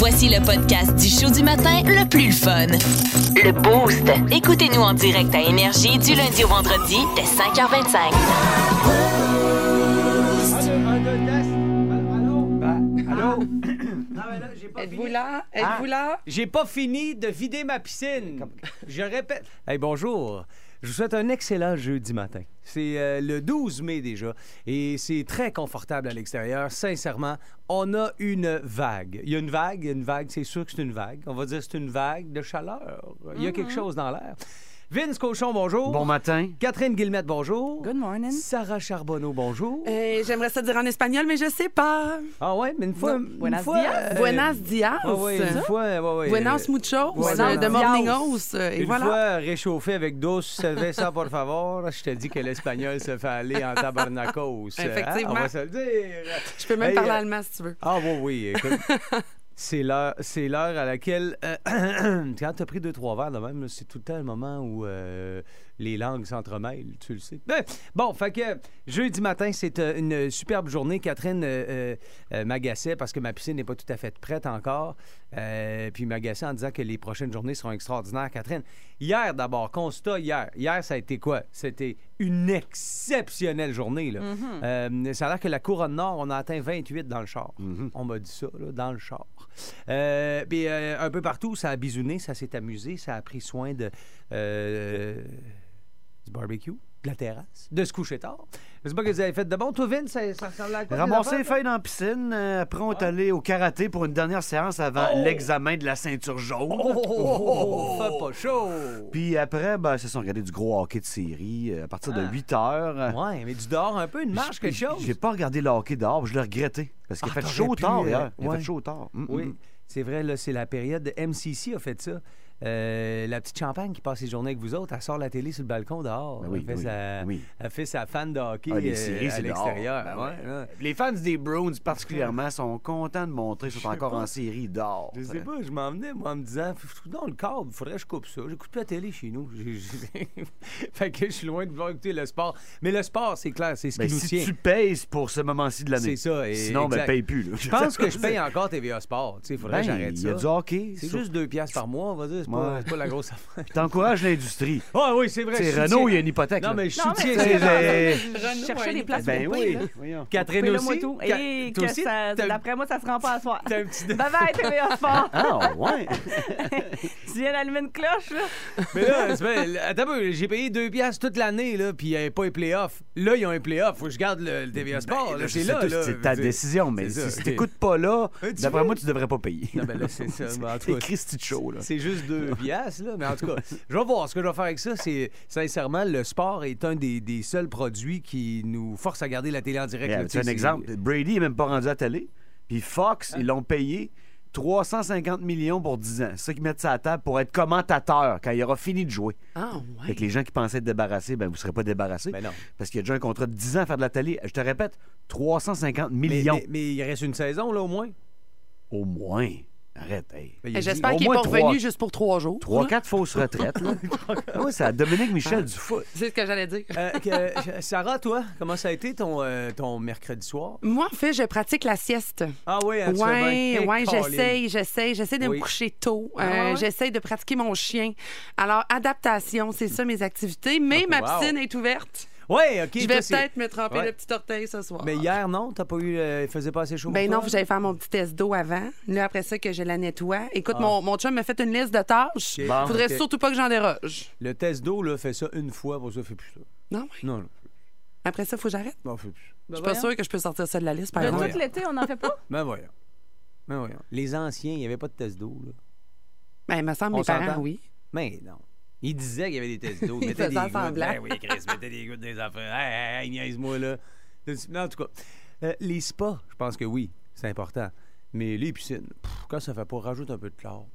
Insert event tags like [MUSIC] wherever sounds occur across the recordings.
Voici le podcast du show du matin le plus fun. Le Boost. Écoutez-nous en direct à Énergie du lundi au vendredi dès 5h25. Allô? Êtes-vous là? Êtes-vous là? J'ai pas fini de vider ma piscine. Je répète. Hey, bonjour. Je vous souhaite un excellent jeudi matin. C'est euh, le 12 mai déjà et c'est très confortable à l'extérieur. Sincèrement, on a une vague. Il y a une vague, une vague, c'est sûr que c'est une vague. On va dire que c'est une vague de chaleur. Il y a quelque chose dans l'air. Vince Cochon, bonjour. Bon matin. Catherine Guillemette, bonjour. Good morning. Sarah Charbonneau, bonjour. Euh, J'aimerais ça dire en espagnol, mais je sais pas. Ah ouais, mais une fois... Une Buenas fois, dias. euh, Buenas dias. Ah ouais, une fois, ouais, ouais, Buenas euh, muchos. Euh, de morningos. euh, Et Une voilà. fois réchauffé avec dos cerveza, por favor, je te dis que l'espagnol se fait aller en tabarnacos. hein, Effectivement. On va se le dire. Je peux même Hey, parler euh, allemand si tu veux. Ah oui, oui, écoute. [LAUGHS] C'est l'heure, c'est l'heure à laquelle, quand tu as pris deux, trois verres de même, c'est tout le temps le moment où euh, les langues s'entremêlent, tu le sais. Ben, bon, fait que jeudi matin, c'est euh, une superbe journée. Catherine euh, euh, m'agaçait parce que ma piscine n'est pas tout à fait prête encore. Euh, puis m'agaçait en disant que les prochaines journées seront extraordinaires. Catherine, hier d'abord, constat hier. Hier, ça a été quoi? C'était une exceptionnelle journée. Là. Euh, ça a l'air que la couronne nord, on a atteint 28 dans le char. On m'a dit ça, là, dans le char. Puis un peu partout, ça a bisouné, ça s'est amusé, ça a pris soin de, du barbecue, de la terrasse, de se coucher tard. Je sais pas que vous avez fait de bon. Toi, Vince, ça, ça ressemble à quoi? Ramasser les feuilles dans la pisine. euh, après, on est allé au karaté pour une dernière séance avant l'examen de la ceinture jaune. Oh, oh, oh, oh, oh, pas chaud. Puis après, ben, c'est ça, on regardait du gros hockey de série euh, à partir de 8 heures. Ouais, mais du dehors un peu, une marche, quelque chose. J'ai pas regardé le hockey dehors, je l'ai regretté. Parce qu'il Ah, a fait t'aurais chaud pu, tard euh. Il ouais. fait chaud tard. Mm, Oui, mm. c'est vrai, là, c'est la période de MCC a fait ça. Euh, la petite champagne qui passe ses journées avec vous autres, elle sort la télé sur le balcon dehors. Ben oui, elle, fait oui, sa, oui. elle fait sa fan de hockey Ah, les euh, séries, à l'extérieur. Ben Ouais, ouais. ouais. Les fans des Bruins, particulièrement, sont contents de montrer qu'ils sont encore en série dehors. Je sais pas, je m'en venais, moi, en me disant, dans le câble, il faudrait que je coupe ça. J'écoute plus la télé chez nous. [LAUGHS] Fait que je suis loin de vouloir écouter le sport. Mais le sport, c'est clair, c'est ce qui Ben, nous si tient. tu payes pour ce moment-ci de l'année. C'est ça. et- Sinon, ben, exact. paye plus. là. Je pense [LAUGHS] que je paye encore TVA Sport. Il faudrait Ben, que j'arrête Il y a ça. du hockey. C'est sur- juste deux piastres par mois, on va dire. C'est pas, Ouais. c'est pas la grosse [LAUGHS] affaire. T'encourages l'industrie. Ah oui, c'est vrai. C'est Renault, il y a une hypothèque. Non, mais je soutiens. Je cherchais des places Ben pour oui. Catherine aussi. Et que d'après moi, ça se rend pas à soir. t'as un petit... Bye bye, [LAUGHS] TVA Sport. Ah, ouais. [LAUGHS] tu viens d'allumer une cloche, là? Mais là, attends j'ai payé deux piastres toute l'année, là, puis il n'y avait pas les playoffs. Là, ils ont un playoff. Faut que je garde le, le TVA Sport. Ben, je c'est là. C'est ta décision, mais si ok. t'écoutes pas là, tu d'après moi, tu devrais pas payer. Non, ben là, c'est ça. C'est Christy de show, là. C'est juste deux piastres, là. Mais en tout cas, [LAUGHS] je vais voir. Ce que je vais faire avec ça, c'est sincèrement, le sport est un des, des seuls produits qui nous force à garder la télé en direct. là, C'est un exemple. Brady n'est même pas rendu à la télé. Puis Fox, ils l'ont payé 350 millions pour 10 ans. C'est ça qu'ils mettent ça à la table pour être commentateur quand il aura fini de jouer. Ah, Fait ouais. que les gens qui pensaient être débarrassés, ben vous ne serez pas débarrassés. Ben non. Parce qu'il y a déjà un contrat de 10 ans à faire de la télé. Je te répète, 350 Mais, millions. mais- mais il reste une saison, là, au moins. Au moins. Arrête, hey. J'espère qu'il n'est pas revenu juste pour trois jours. Trois, quatre fausses retraites, là. [LAUGHS] Ah ouais, c'est à Dominique Michel du foot. C'est ce que j'allais dire. Euh, que- Sarah, toi, comment ça a été ton, euh, ton mercredi soir? Moi, en fait, je pratique la sieste. Ah oui, hein, Hey, Colin. j'essaye, j'essaye, j'essaie de Oui. me coucher tôt. Ah, Euh, ouais? J'essaye de pratiquer mon chien. Alors, adaptation, c'est ça mes activités. Mais Oh, ma wow. piscine est ouverte. Ouais, OK. Je vais peut-être me tremper Ouais. le petit orteil ce soir. Mais hier, non? T'as pas eu... euh, il faisait pas assez chaud Ben non, j'allais faire mon petit test d'eau avant. Là, après ça, que je la nettoie. Écoute, Ah. mon, mon chum m'a fait une liste de tâches. Ok. Bon. Faudrait surtout pas que j'en déroge. Le test d'eau, là, fait ça une fois, pour ça, fait plus ça. Non, ouais. Non, non. Après ça, faut que j'arrête. Non, fait plus. Je suis pas sûre que je peux sortir ça de la liste, par De exemple. tout l'été, on n'en fait pas? [LAUGHS] Ben voyons. Ben voyons. Les anciens, il n'y avait pas de test d'eau, là. Ben, il me semble, On mes parents, oui. Mais non. Il disait qu'il y avait des tests d'eau. [LAUGHS] Il Mettez des gouttes. Ben oui, Chris, mettez des gouttes des affaires. Hey, hey, niaise-moi, là. Non, en tout cas, euh, les spas, je pense que oui, c'est important. Mais les piscines, pff, quand ça fait pas, rajoute un peu de chlore.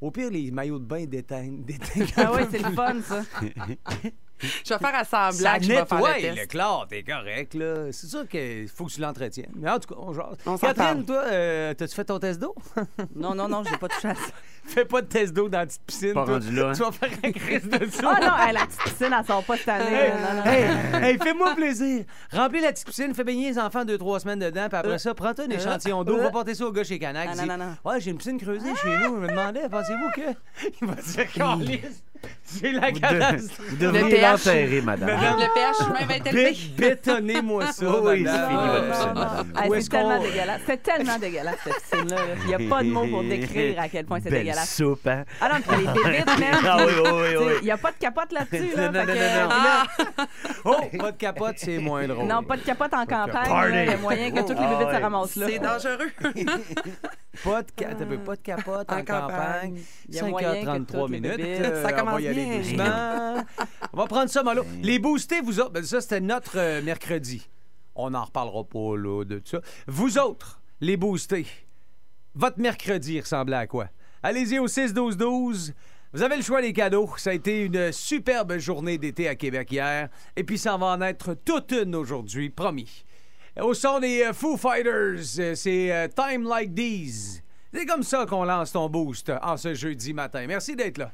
Au pire, les maillots de bain déteignent. déteignent Ah oui, c'est le fun, ça. Je vais faire à semblant Ça que je vais faire nettoie le le chlore, t'es correct, là. C'est sûr qu'il faut que tu l'entretiennes. Mais en tout cas, on jase. Catherine, toi, euh, t'as-tu fait ton test d'eau? Non, non, non, j'ai pas touché à [LAUGHS] ça. [LAUGHS] Fais pas de test d'eau dans la petite piscine. Pas toi. rendu là, hein. Tu vas faire un crise de saut. Ah non, hey, la petite piscine, elle sort pas cette année. Hey, là. Non, non. hey, hey, fais-moi plaisir. Remplis la petite piscine, fais baigner les enfants deux, trois semaines dedans, puis après ça, prends-toi un échantillon d'eau, va porter ça au gars chez Canac. Non, dis, non, non, non. Ouais, j'ai une piscine creusée chez nous. Je me demandais, pensez-vous que. [LAUGHS] Il va dire, Calisse, c'est la Vous, catastrophe. vous devriez l'enterrer, madame. Madame- Le pH humain va être élevé. Bé- Bétonnez-moi ça. Oh oui, madame. c'est fini, votre piscine, madame. Où c'est tellement dégueulasse. C'est tellement dégueulasse, cette piscine-là. là. Il n'y a pas de mots pour décrire à quel point c'est Belle dégueulasse. soupe, hein? Ah non, puis les bébites, [LAUGHS] même. Ah oui, oui, oui, oui. Il n'y a pas de capote là-dessus. Là, non, non, que, non, non. [LAUGHS] Oh, pas de capote, c'est moins drôle. non, pas de capote en campagne. Il y a moyen que toutes les Ah bébites ouais. se ramassent là. C'est dangereux. [LAUGHS] Pas de, ca- pas de capote en, En campagne. campagne. Il y a moyen que 5h33 toutes les minutes. Euh, Ça on commence va y aller bien. doucement. on va prendre ça mollo. Les boostés, vous autres, ben ça, c'était notre euh, mercredi. On n'en reparlera pas, là, de tout ça. Vous autres, les boostés, votre mercredi ressemblait à quoi? Allez-y au 6-12-12. Vous avez le choix des cadeaux. Ça a été une superbe journée d'été à Québec hier. Et puis, ça va en être toute une aujourd'hui, promis. Au son des euh, Foo Fighters, euh, c'est euh, Time Like These. C'est comme ça qu'on lance ton boost euh, en ce jeudi matin. Merci d'être là.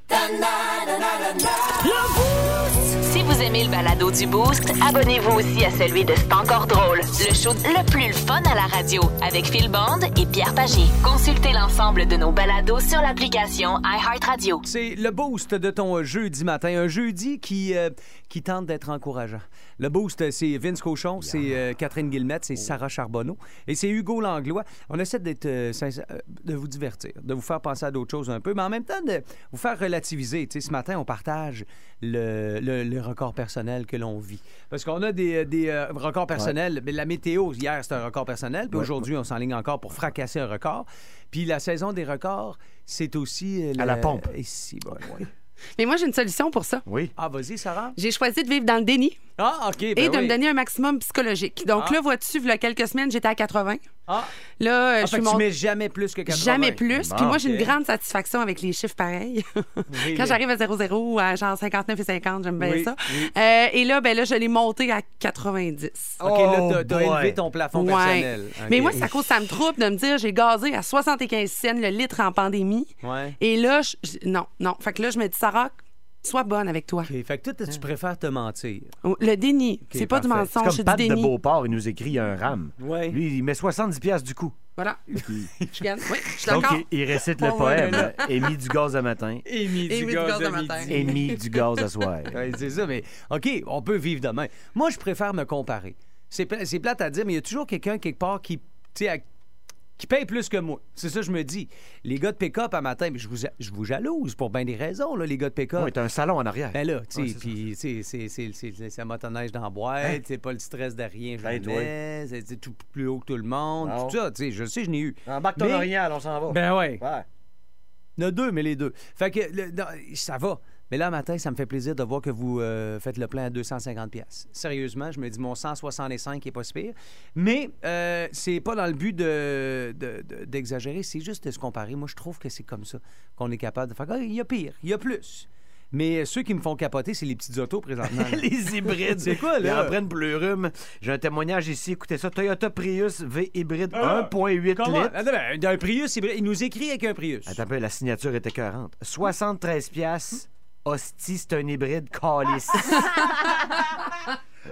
Si vous aimez le balado du Boost, abonnez-vous aussi à celui de C'est encore drôle. Le show le plus fun à la radio avec Phil Bond et Pierre Pagé. Consultez l'ensemble de nos balados sur l'application iHeartRadio. C'est le boost de ton euh, jeudi matin. Un jeudi qui, euh, qui tente d'être encourageant. Le boost, c'est Vince Cochon, c'est euh, Catherine Guillemette, c'est Sarah Charbonneau et c'est Hugo Langlois. On essaie d'être euh, sincère- euh, de vous divertir, de vous faire penser à d'autres choses un peu, mais en même temps de vous faire relativiser. Tu sais, ce matin, on partage le, le- le record personnel que l'on vit. Parce qu'on a des, des, euh, records personnels. Mais la météo, hier, c'était un record personnel. Puis aujourd'hui, on s'enligne encore pour fracasser un record. Puis la saison des records, c'est aussi... euh, À la le- pompe. Ici, bon, ouais. [LAUGHS] Mais moi, j'ai une solution pour ça. Oui. Ah, vas-y, Sarah. J'ai choisi de vivre dans le déni Ah, OK. ben et de oui. me donner un maximum psychologique. Donc Ah. là, vois-tu, il y a quelques semaines, j'étais à 80. Ah, Là, euh, ah, je suis que tu mets jamais plus que 80. Jamais plus. Bon, Puis moi, j'ai une grande satisfaction avec les chiffres pareils. [LAUGHS] Oui, Quand j'arrive à 0-0, à genre 59 et 50, j'aime bien Oui, ça. oui. Euh, et là, ben là, je l'ai monté à 90. OK, là, Oh, t'as- t'as boy. élevé ton plafond Ouais. personnel. Mais moi, c'est à cause ça me trouble de me dire j'ai gazé à 75 cents le litre en pandémie. Ouais. Et là, je- je- non, non. Fait que là, je me dis, Sarah, sois bonne avec toi. OK, fait que toi, tu préfères te mentir? Le déni, c'est pas du parfait. C'est mensonge, comme c'est du Pat de déni. Beauport, il nous écrit un rame. Ouais. Lui, il met 70 pièces du coup. Voilà. [LAUGHS] Je gagne. Oui, je suis Donc, d'accord. il, il récite le poème Émis du gaz à matin, [LAUGHS] Émis Et du gaz de matin. émis du gaz à soir. [LAUGHS] Ouais, c'est ça, mais OK, on peut vivre demain. Moi, je préfère me comparer. C'est pla- c'est plate à dire, mais il y a toujours quelqu'un quelque part qui, tu sais, à- qui paye plus que moi. C'est ça que je me dis. Les gars de pick-up à matin, mais je vous, je vous jalouse pour bien des raisons, là, les gars de pick-up. Oui, t'as un salon en arrière. Ben là, tu sais, c'est ça. puis c'est- sa motoneige dans la boîte, Hein? c'est pas le stress de rien jamais, c'est c'est tout plus haut que tout le monde, Non. tout ça, tu sais, je sais, je n'ai eu. Embarque ton Mais- orignal, on s'en va. Ben ouais. Ouais. Il y en a deux, mais les deux. Fait que le- non, ça va. Mais là, matin, ça me fait plaisir de voir que vous euh, faites le plein à 250 pièces. Sérieusement, je me dis mon 165 est pas si pire. Mais euh, c'est pas dans le but de- de- de- d'exagérer, c'est juste de se comparer. Moi, je trouve que c'est comme ça qu'on est capable de faire. Ah, il y a pire, il y a plus. Mais ceux qui me font capoter, c'est les petites autos présentement. [LAUGHS] Les hybrides. C'est quoi, là? Ils en prennent pour le rhume. J'ai un témoignage ici. Écoutez ça. Toyota Prius V hybride Ah, 1.8 Comment? litres. Ben, un Prius, il il nous écrit avec un Prius. Attends un peu, la signature était 40. 73 piastres. Hostie, c'est un hybride calice. [LAUGHS]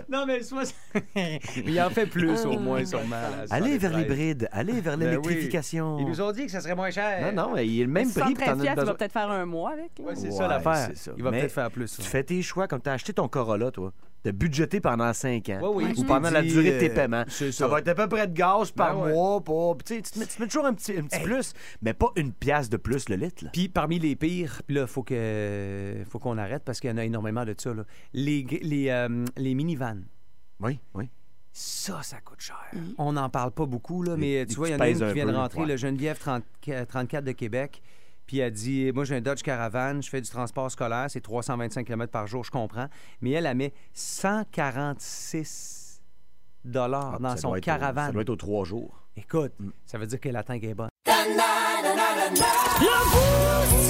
Non, mais soit... [LAUGHS] il en fait plus, au moins, sûrement. là, allez vers 73. l'hybride. Allez vers Ben oui. l'électrification. Ils nous ont dit que ça serait moins cher. Non, non, mais il est le même prix. puis 73 t'en as piastres, tu vas peut-être faire un mois avec. Ouais, c'est Ouais, ça l'affaire. Il va Mais peut-être faire plus. Tu ouais. fais tes choix comme tu as acheté ton Corolla, toi. T'as budgété pendant 5 ans. Ouais, oui, ou pendant la durée de tes euh, paiements. Ça ça. va être à peu près de gaz par Ben ouais. mois. Pour... Tu, sais, tu, te mets, tu te mets toujours un petit, un petit plus, mais pas une pièce de plus le litre. Puis parmi les pires, là, faut que faut qu'on arrête parce qu'il y en a énormément de ça. Là. Les, les, euh, les minivans. Oui, oui. Ça, ça coûte cher. On n'en parle pas beaucoup, là, mais Les tu vois, il y en a une qui un vient de rentrer, ouais. le Geneviève 30 34 de Québec. Puis elle dit Moi, j'ai un Dodge Caravan, je fais du transport scolaire, c'est 325 km par jour, je comprends. Mais elle, elle met 146 dollars Ah, dans son doit être au- Caravan. ça doit être aux trois jours. Écoute, ça veut dire que la tank est bonne.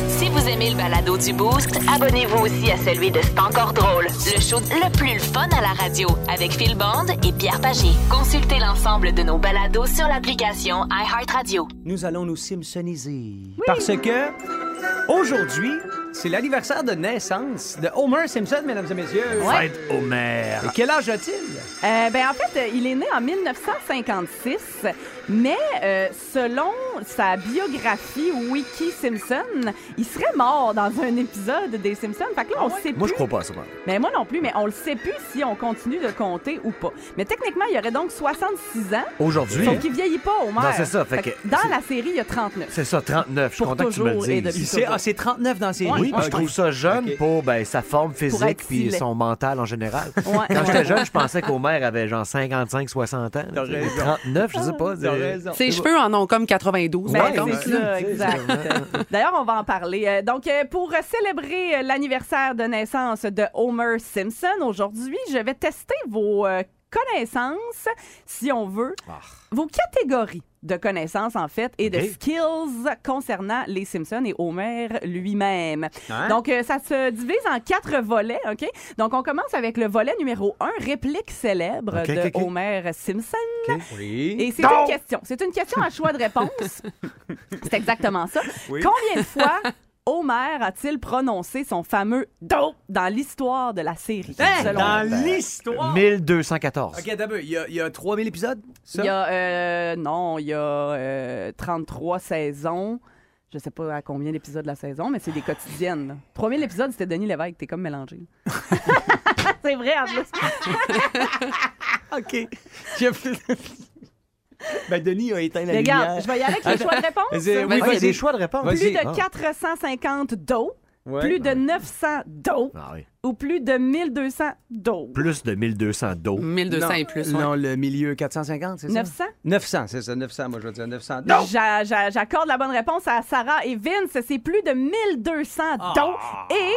Si vous aimez le balado du Boost, abonnez-vous aussi à celui de C'est encore drôle. Le show le plus fun à la radio avec Phil Bond et Pierre Pagé. Consultez l'ensemble de nos balados sur l'application iHeartRadio. Nous allons nous Simpsoniser. Parce que Aujourd'hui, c'est l'anniversaire de naissance de Homer Simpson, mesdames et messieurs. Fête Homer. Et quel âge a-t-il? Euh, ben, en fait, il est né en 1956, mais euh, selon sa biographie Wiki Simpson, il serait mort dans un épisode des Simpsons. Fait que là, on le sait Moi, je plus. crois pas à ça. moi. Mais moi non plus, mais on le sait plus si on continue de compter ou pas. Mais techniquement, il aurait donc 66 ans. Aujourd'hui, Sauf qu'il vieillit pas, Homer. Non, c'est ça, fait que- dans la série, il y a 39. c'est ça, 39. Je suis content que tu me toujours le dises. C'est, ah, c'est 39 dans ses Oui, puis je trouve ça jeune pour ben, sa forme physique puis son mental en général. Ouais, Quand ouais. j'étais jeune, je pensais qu'Homer avait genre 55-60 ans. T'as raison. 39, je sais pas. Raison. Ses cheveux en ont comme 92. Ben, c'est ça, exact. [LAUGHS] D'ailleurs, on va en parler. Euh, Donc, euh, pour célébrer euh, l'anniversaire de naissance de Homer Simpson, aujourd'hui, je vais tester vos connaissances, si on veut, vos catégories de connaissances, en fait, et de skills concernant les Simpsons et Homer lui-même. Hein? Donc, euh, ça se divise en quatre volets, OK? Donc, on commence avec le volet numéro un, réplique célèbre de. Homer Simpson. Oui. Et c'est une question. C'est une question à choix de réponse. [LAUGHS] c'est exactement ça. Oui. Combien de fois [LAUGHS] Homer a-t-il prononcé son fameux do dans l'histoire de la série? Selon dans l'histoire. 1214. OK, d'abord, il y a, il y a 3000 épisodes, ça? Il y a, euh, non, il y a euh, 33 saisons. Je sais pas à combien d'épisodes la saison, mais c'est des quotidiennes. là. 3000 épisodes, c'était Denis Lévesque. T'es comme mélangé. [LAUGHS] c'est vrai, en plus. [LAUGHS] OK. J'ai- [LAUGHS] ben, Denis a éteint la Mais lumière. regarde, je vais y aller avec les choix de réponse. Vas-y, oui, Ah, il y a vas-y. des choix de réponse. Plus de Ah. 450 do, Ouais. plus de 900 do, Ah oui. Ou plus de 1200 do. Plus de 1200 d'eau. 1200 non, et plus. ouais. Non, le milieu 450, c'est ça? 900? 900, c'est ça, 900, moi je vais dire 900. J'a- j'a- J'accorde la bonne réponse à Sarah et Vince. C'est plus de 1200 dons. Et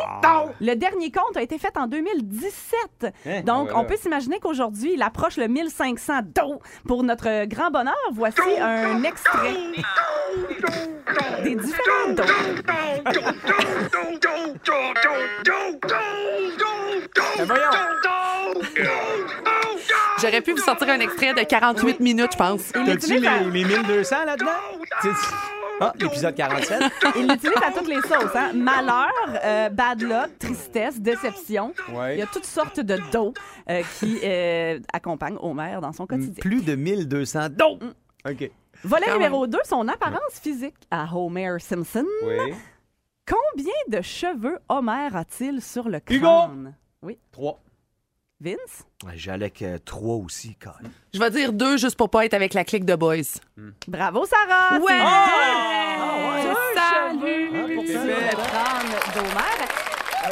le dernier compte a été fait en 2017. Hein? Donc, Voilà. on peut s'imaginer qu'aujourd'hui, il approche le 1500 dons. Pour notre grand bonheur, voici un extrait des différents. Voyons. J'aurais pu vous sortir un extrait de 48 minutes, je pense. Il T'as-tu les, à, les 1200 là-dedans? Ah, l'épisode 47. [LAUGHS] il l'utilise à toutes les sauces. Hein? Malheur, euh, bad luck, tristesse, déception. Ouais. Il y a toutes sortes de dos euh, qui euh, accompagnent Homer dans son quotidien. Plus de 1200. Donc! OK. Volet Quand numéro 2, son apparence physique à Homer Simpson. Oui. Combien de cheveux Homer a-t-il sur le Hugo! crâne? Oui. 3. Vince? Ouais, J'allais avec 3 aussi, quand même. Je vais dire deux juste pour pas être avec la clique de boys. Bravo, Sarah! Ouais! Ah, deux, ouais. deux Salut! le crâne d'Homer.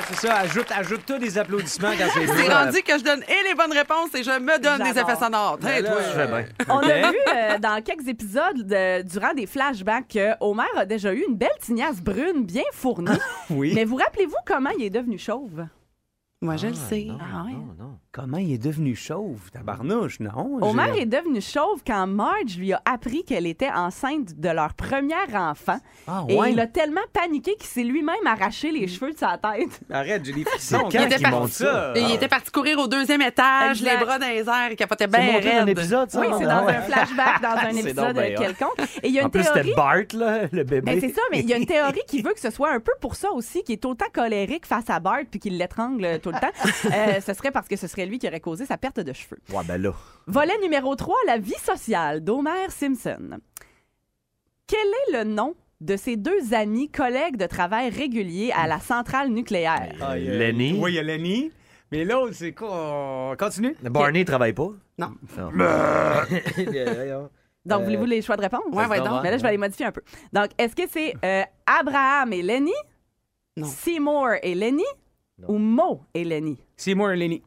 C'est ça, ajoute, ajoute tous des applaudissements quand c'est [LAUGHS] C'est rendu que je donne et les bonnes réponses et je me donne des effets sonores. Hey, Ben toi. Je fais bien. On a vu euh, dans quelques épisodes, de- durant des flashbacks, que Homer a déjà eu une belle tignasse brune bien fournie. [LAUGHS] Oui. Mais vous rappelez-vous comment il est devenu chauve? Moi, je le sais. Non, Ah ouais? non, non. Comment il est devenu chauve, tabarnouche, non? Homer j'ai- est devenu chauve quand Marge lui a appris qu'elle était enceinte de leur premier enfant. Ah, Et ouais? il a tellement paniqué qu'il s'est lui-même arraché les cheveux de sa tête. [LAUGHS] Arrête, j'ai des [LAUGHS] frissons. C'est quand monte ça? Et il était parti courir au deuxième étage, Exact. les bras dans les airs, il capotait C'est bien montré dans un épisode, ça? Oui, c'est Ah dans ouais. un flashback, dans [LAUGHS] un C'est épisode quelconque. Et il y a En plus, théorie. c'était Bart, là, le bébé. Ben, c'est ça, mais il y a une théorie qui veut que ce soit un peu pour ça aussi, qui est autant colérique face à Bart puis qu'il l'étrangle tout le temps. Euh, ce serait parce que ce serait lui qui aurait causé sa perte de cheveux. Ouais, ben là. Volet numéro 3, la vie sociale d'Homer Simpson. Quel est le nom de ses deux amis collègues de travail réguliers à la centrale nucléaire? Ah, il y a- Lenny. Oui, il y a Lenny. Mais l'autre, c'est quoi? Continue? Barney, il travaille pas? Non. [LAUGHS] Donc, voulez-vous les choix de réponse? Ouais, ouais, donc. Mais là, je vais les modifier un peu. Donc, est-ce que c'est euh, Abraham et Lenny? Non. Seymour et Lenny? Ou Mo et Lenny? Seymour et Lenny.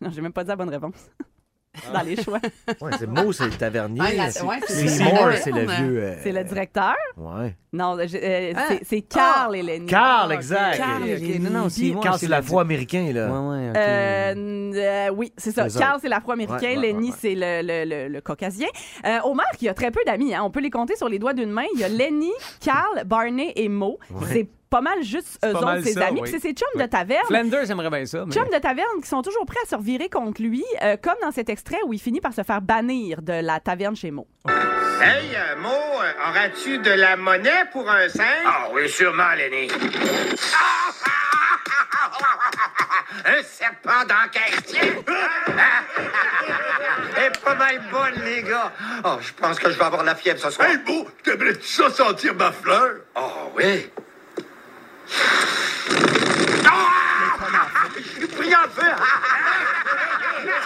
Non, j'ai même pas dit la bonne réponse. [LAUGHS] Dans les choix. Ouais, c'est Mo, c'est le tavernier. Ah, la- C'est- ouais, c'est- c'est c'est Seymour, c'est le vieux. euh, C'est le directeur? Ouais. Non, je- euh, Ah. c'est- c'est Carl et Lenny. Carl, exact. Carl Ok. Non, non, Seymour, Carl, c'est le- l'afro-américain, là. Ouais, ouais, ok. Euh, euh, oui, c'est ça. C'est. Carl, c'est l'afro-américain. Ouais, ouais, Lenny, ouais, ouais. c'est le, le, le, le caucasien. Euh, Homer, qui a très peu d'amis, hein, on peut les compter sur les doigts d'une main. Il y a Lenny, Carl, Barney et Mo. C'est pas mal juste eux pas autres, mal ses ça, amis. oui. Puis c'est ses chums Oui. de taverne. Flanders aimerait bien ça. Mais... Chums de taverne qui sont toujours prêts à se revirer contre lui, euh, comme dans cet extrait où il finit par se faire bannir de la taverne chez Mo. Hey, euh, Mo, euh, auras-tu de la monnaie pour un 5? Ah oui, sûrement, Lenny. [LAUGHS] Un serpent dans tiens! Elle est pas mal bonne, les gars. Oh, je pense que je vais avoir la fièvre ce soir. Hey, beau, t'aimerais-tu ça sentir ma fleur? Oh, oui. Ah! Je suis pris en feu!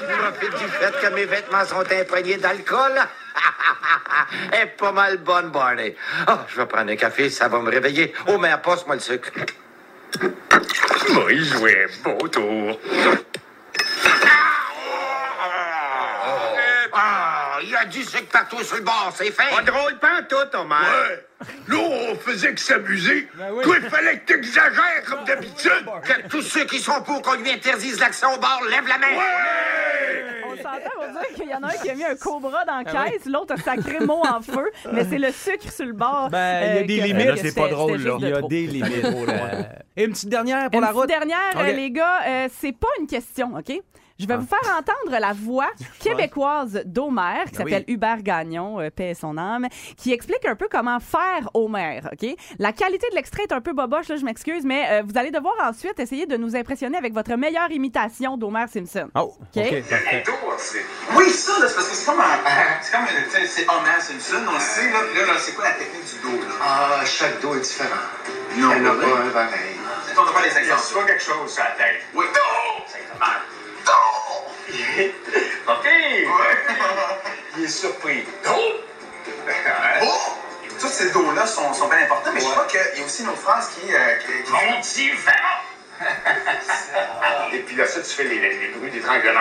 Je profite du fait que mes vêtements sont imprégnés d'alcool. Est pas mal bonne, Barney. Oh, je vais prendre un café, ça va me réveiller. Oh, mais passe-moi le sucre. Moi, il jouait beau tour. Ah, a du sucre partout sur le bord, c'est fait. Pas drôle, pas en tout, Homer. Ouais. Là, on faisait que s'amuser. Toi, il fallait que t'exagères comme d'habitude. Que tous ceux qui sont pour qu'on lui interdise l'accès au bar lèvent la main. On s'entend pour dire qu'il y en a un qui a mis un cobra dans la caisse, l'autre a sacré mot en feu, mais c'est le sucre sur le bord. Ben, il y a euh, des que- limites. que Là, c'est pas drôle, là. Il y a des limites. Euh, Et une petite dernière pour Une la route. dernière, Ok. euh, les gars, euh, c'est pas une question, OK? Je vais vous faire entendre la voix [LAUGHS] québécoise d'Homer, qui Ben oui. s'appelle Hubert Gagnon, euh, paix à son âme, qui explique un peu comment faire Homer, OK? La qualité de l'extrait est un peu boboche, là, je m'excuse, mais euh, vous allez devoir ensuite essayer de nous impressionner avec votre meilleure imitation d'Homer Simpson. Oh, OK. OK? parfait. Oui, ça, c'est parce que c'est comme un. C'est comme C'est Homer Simpson, on le sait, là. Là, là, c'est quoi la technique du dos, là? Ah, chaque dos est différent. Non, Il y en a oui. pas un pareil. On n'a pas les exemples. Reçois quelque chose sur la tête. Oui. Non! Ça fait mal. OK! Il est surpris. Oh! Tous ces dos-là sont, sont bien importants, mais je crois qu'il y a aussi une autre phrase qui. euh, qui, qui- Mon petit! [LAUGHS] Et puis là, ça, tu fais les, les, les bruits d'étranglement.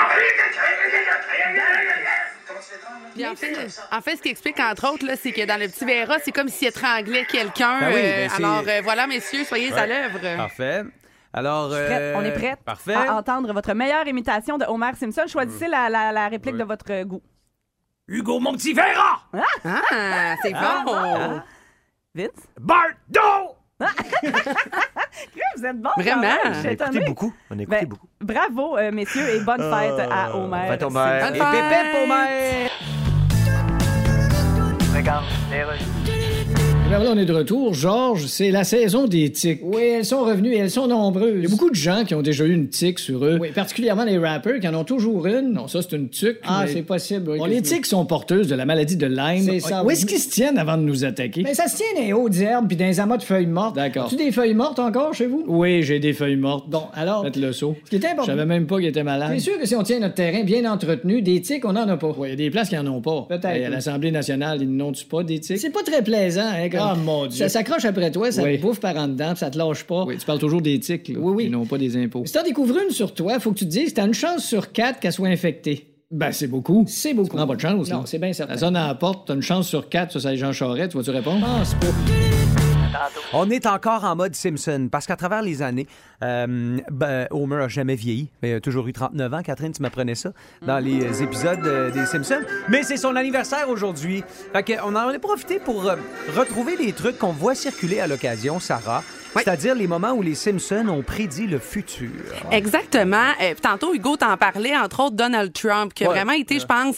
En, fait, en fait, ce qui explique, entre autres, là, c'est que dans le petit Vera, c'est comme s'il étranglait quelqu'un. Ben oui, Euh, ben c'est- alors, euh, voilà, messieurs, soyez à l'œuvre. Parfait. Alors, Prête? euh, On est prête Parfait. à entendre votre meilleure imitation de Homer Simpson. Choisissez la, la- la réplique Oui. de votre goût. Hugo, mon petit Vera! Ah, c'est bon. Vince? Bardo! [LAUGHS] Vous êtes bon. Vraiment? même. On a écouté beaucoup. On a écouté Ben, beaucoup. Bravo, euh, messieurs, et bonne fête à Homer. Fête Homer. Simpson. Et Bonne fête. pépé pour Homer! Ben on est de retour. Georges, c'est la saison des tiques. Oui, elles sont revenues et elles sont nombreuses. Il y a beaucoup de gens qui ont déjà eu une tique sur eux. Oui, particulièrement les rappers qui en ont toujours une. Non, ça, c'est une tique. Ah, c'est possible. Bon, les tiques sont porteuses de la maladie de Lyme. C'est ça. Où est-ce qu'ils se tiennent avant de nous attaquer? Mais ça se tient dans les hautes herbes puis dans les amas de feuilles mortes. D'accord. tu des feuilles mortes encore chez vous? Oui, j'ai des feuilles mortes. Bon, alors. Faites le saut. Ce qui est important. Je savais même pas qu'il était malade. C'est sûr que si on tient notre terrain bien entretenu, des tiques, on en a pas. Oui, il y a des places qui en ont pas. Peut-être. à l'Assemblée nationale, ils n'ont-tu pas des tiques? C'est pas très plaisant, hein, comme... Ah, mon Dieu. Ça s'accroche après toi, ça te bouffe par en dedans, puis ça te lâche pas. Oui, tu parles toujours des tiques, là. Oui, oui. Ils n'ont pas des impôts. Si t'en découvres une sur toi, faut que tu te dises, t'as une chance sur quatre qu'elle soit infectée. Ben, c'est beaucoup. C'est beaucoup. Tu prends pas de chance, Non, c'est bien certain. La sonne à la porte, t'as une chance sur quatre, ça, c'est Jean Charest, tu vas-tu répondre? Ah, c'est pas. On est encore en mode Simpson parce qu'à travers les années, euh, ben, Homer a jamais vieilli. Il a toujours eu 39 ans. Catherine, tu m'apprenais ça dans les épisodes euh, des Simpsons. Mais c'est son anniversaire aujourd'hui. Fait que on en a profité pour euh, retrouver les trucs qu'on voit circuler à l'occasion, Sarah. Oui. C'est-à-dire les moments où les Simpsons ont prédit le futur. Exactement. Euh, tantôt, Hugo t'en parlait, entre autres Donald Trump, qui a Ouais. vraiment été, je pense,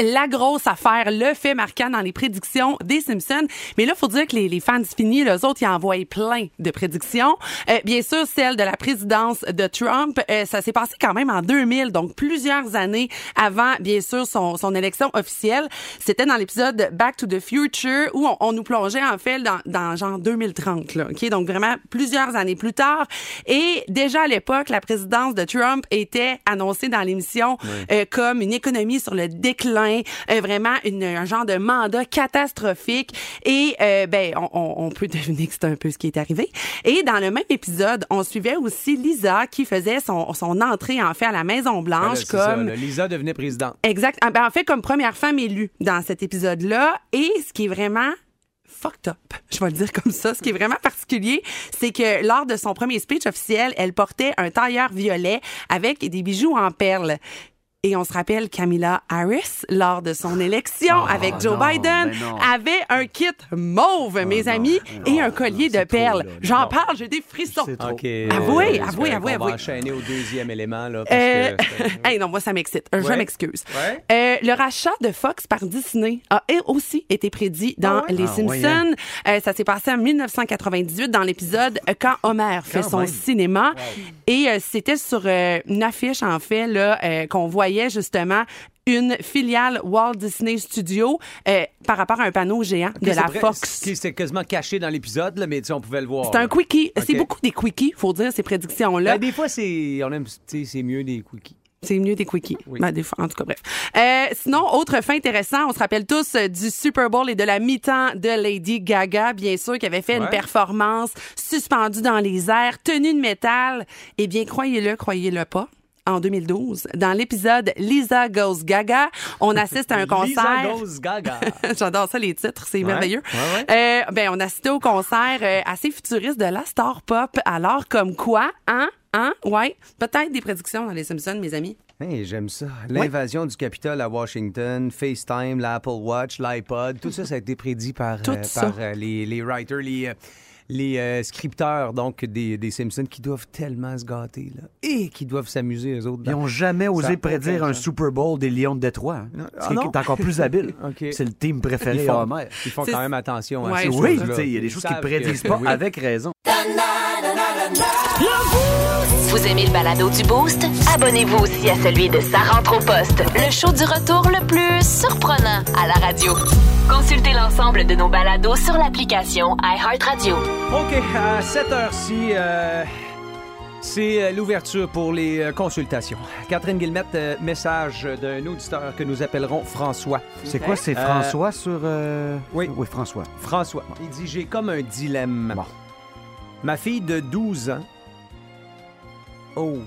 la grosse affaire, le fait marquant dans les prédictions des Simpsons. Mais là, faut dire que les, les fans finis, les autres, ils envoyé plein de prédictions. Euh, bien sûr, celle de la présidence de Trump, euh, ça s'est passé quand même en 2000, donc plusieurs années avant, bien sûr, son, son élection officielle. C'était dans l'épisode Back to the Future où on, on nous plongeait en fait dans, dans genre 2030, là, ok, donc vraiment plusieurs années plus tard. Et déjà à l'époque, la présidence de Trump était annoncée dans l'émission euh, comme une économie sur le déclin, euh, vraiment une, un genre de mandat catastrophique. Et euh, ben, on, on- on peut [LAUGHS] deviner que c'est un peu ce qui est arrivé. Et dans le même épisode, on suivait aussi Lisa qui faisait son, son entrée en fait à la Maison Blanche ça, comme là. Lisa devenait présidente. Exact. Ah, ben, en fait, comme première femme élue dans cet épisode-là. Et ce qui est vraiment je vais le dire comme ça, ce qui est vraiment particulier, c'est que lors de son premier speech officiel, elle portait un tailleur violet avec des bijoux en perles. Et on se rappelle Camilla Harris, lors de son élection avec Joe non, Biden, avait un kit mauve, mes amis, et un collier de perles. J'en parle, j'ai des frissons. C'est trop. OK. Avouez, euh, avouez, correct, avouez, On va avouez. enchaîner au deuxième élément, là, parce Euh, que... [LAUGHS] hey, non, moi, ça m'excite. Je Ouais. m'excuse. Ouais. Euh, le rachat de Fox par Disney a aussi été prédit dans Ah ouais? Les Ah Simpsons. ouais? Euh, ça s'est passé en 1998 dans l'épisode euh, Quand Homer fait Quand son même. cinéma. Et euh, c'était sur euh, une affiche, en fait, là, euh, qu'on voyait justement une filiale Walt Disney Studio euh, par rapport à un panneau géant de la vrai, Fox. c'est- quasiment caché dans l'épisode, mais tu sais, on pouvait le voir. C'est un quickie. C'est beaucoup des quickies, faut dire, ces prédictions-là. Ben, des fois, c'est on aime, tu sais, c'est mieux des quickies. C'est mieux des quickies. Oui. Ben, des fois, en tout cas, bref. Euh, sinon, autre fait intéressant, on se rappelle tous euh, du Super Bowl et de la mi-temps de Lady Gaga, bien sûr, qui avait fait une performance suspendue dans les airs, tenue de métal. Eh bien, croyez-le, croyez-le pas. En 2012, dans l'épisode Lisa Goes Gaga, on assiste à un [LAUGHS] concert. Lisa Goes Gaga. [LAUGHS] J'adore ça, les titres, c'est Ouais, merveilleux. ouais, Euh, ben, on a assisté au concert euh, assez futuriste de la star pop. Alors, comme quoi, hein, hein, ouais, peut-être des prédictions dans les Simpsons, mes amis. Hey, j'aime ça. L'invasion du Capitole à Washington, FaceTime, l'Apple Watch, l'iPod, tout ça, ça a été prédit par, euh, par euh, les, les writers, les, euh, les euh, scripteurs donc des, des Simpsons qui doivent tellement se gâter là, et qui doivent s'amuser eux autres. Ils n'ont jamais osé prédire un. Super Bowl des Lions de Détroit. hein. Non. Ah qui non? est encore plus habile. [LAUGHS] OK. C'est le team préféré Ils font, à Homer. ils font quand même attention à Ouais, ces Oui, il y a des choses qu'ils prédisent que- pas oui. avec raison. Vous aimez le balado du Boost? Abonnez-vous aussi à celui de Sa rentre au poste, le show du retour le plus surprenant à la radio. Consultez l'ensemble de nos balados sur l'application iHeartRadio. OK, à cette heure-ci, euh, c'est euh, l'ouverture pour les euh, consultations. Catherine Guillemette, euh, message d'un auditeur que nous appellerons François. C'est quoi, c'est Euh, François sur... euh, oui. Oui, François. François, il dit J'ai comme un dilemme. Bon. Ma fille de 12 ans. Oh,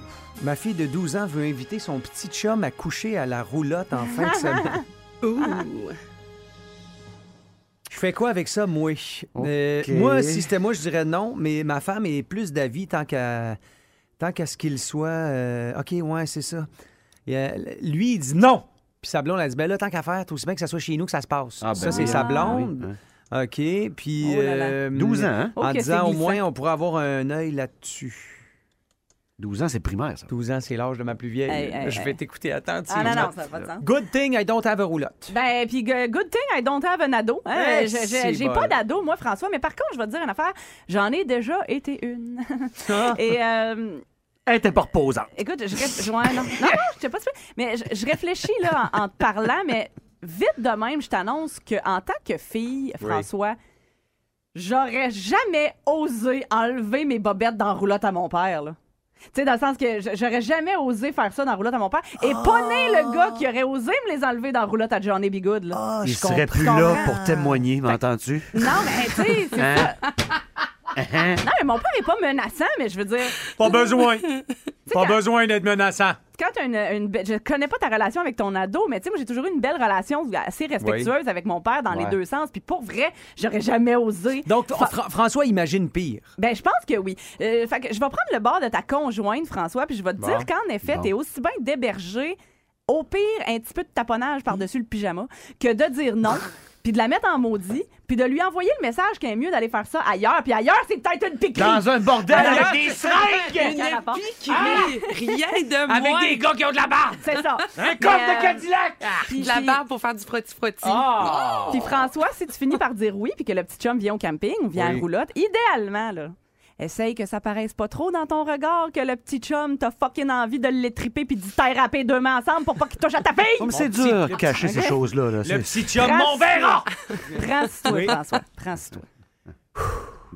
ma fille de 12 ans veut inviter son petit chum à coucher à la roulotte en fin de [LAUGHS] semaine. Ouh. [LAUGHS] Je fais quoi avec ça, moi? Euh, moi, si c'était moi, je dirais non, mais ma femme est plus d'avis tant qu'à tant qu'à ce qu'il soit. euh, OK, ouais, c'est ça. Et, euh, lui, il dit non. Puis sa blonde, elle dit ben là, tant qu'à faire, tout aussi bien que ça soit chez nous que ça se passe. Ah, ben ça, c'est sa Ah, blonde. oui, OK. Puis. Oh là là. euh, 12 ans, hein? En disant au moins, on pourrait avoir un œil là-dessus. 12 ans, c'est primaire, ça. 12 ans, c'est l'âge de ma plus vieille. Hey, hey, je hey. vais t'écouter attentivement. Ah non, non, ça n'a pas de sens. Good thing I don't have a roulotte. Ben, puis g- good thing I don't have an ado. hein. Eh, J'ai- bon. pas d'ado, moi, François, mais par contre, je vais te dire une affaire. J'en ai déjà été une. Ah. [LAUGHS] Et, euh, Elle était pas reposante. écoute, je, ré- ouais, non, non, je sais pas si mais je, je réfléchis là, en, en te parlant, mais vite de même, je t'annonce qu'en tant que fille, Oui. François, j'aurais jamais osé enlever mes bobettes dans la roulotte à mon père, là. Tu sais, dans le sens que j- j'aurais jamais osé faire ça dans roulotte à mon père. Et pas né le gars qui aurait osé me les enlever dans roulotte à Johnny B. Good, là. Ah, Il je serait comprends. plus là pour témoigner, m'entends-tu? Non, mais tu sais, c'est Hein? ça. [LAUGHS] [LAUGHS] Non, mais mon père est pas menaçant, mais je veux dire, Pas besoin. [LAUGHS] Pas quand- besoin d'être menaçant. quand tu as une, une be- Je connais pas ta relation avec ton ado, mais tu sais, moi, j'ai toujours eu une belle relation assez respectueuse avec mon père dans les deux sens. Puis pour vrai, j'aurais jamais osé. Donc, Fra- François imagine pire. Ben, je pense que oui. Euh, fait que je vais prendre le bord de ta conjointe, François, puis je vais te Bon. dire qu'en effet, Bon. t'es aussi bien d'héberger, au pire, un petit peu de taponnage par-dessus le pyjama, que de dire non, [LAUGHS] puis de la mettre en maudit, puis de lui envoyer le message qu'il est mieux d'aller faire ça ailleurs, puis ailleurs, c'est peut-être une piquerie. Dans un bordel avec des c'est- seringues! Rapport? Piquerie, rien de Avec moins. des gars qui ont de la barbe. C'est ça. Un coffre euh, de Cadillac! puis- De la barbe pour faire du frotti-frotti. Ah! Puis François, si tu finis par dire oui, puis que le petit chum vient au camping ou vient à la roulotte, idéalement, là, essaye que ça paraisse pas trop dans ton regard que le petit chum t'a fucking envie de l'étriper puis d'y taper deux mains ensemble pour pas qu'il touche à ta fille. Oh, mais c'est dur le de cacher petit- ces [LAUGHS] choses-là. Là. Le petit chum, mon verra! Prends-toi, Oui. François. Prends-toi.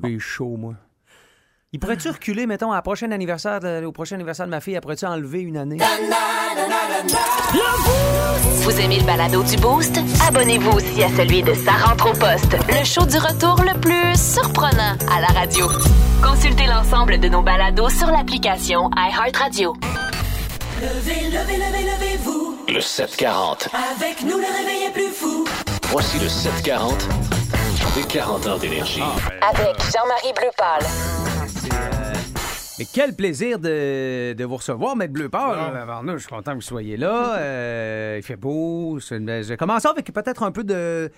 Il est chaud, moi. Il pourrait-tu reculer, mettons, à la prochaine anniversaire de- au prochain anniversaire de ma fille, pourrait-tu enlever une année? Vous aimez le balado du Boost? Abonnez-vous aussi à celui de Sa rentre au poste, le show du retour le plus surprenant à la radio. Consultez l'ensemble de nos balados sur l'application iHeartRadio. Levez, levez, levez, levez-vous. Le 740. Avec nous, le réveil est plus fou. Voici le 740 des 40 ans d'énergie. Avec Jean-Marie Bleu Pâle, Mais quel plaisir de, de vous recevoir, Maître Bleu Pâle. Ah. Alors, nous, je suis content que vous soyez là. Euh, il fait beau. Je commence avec peut-être un peu de.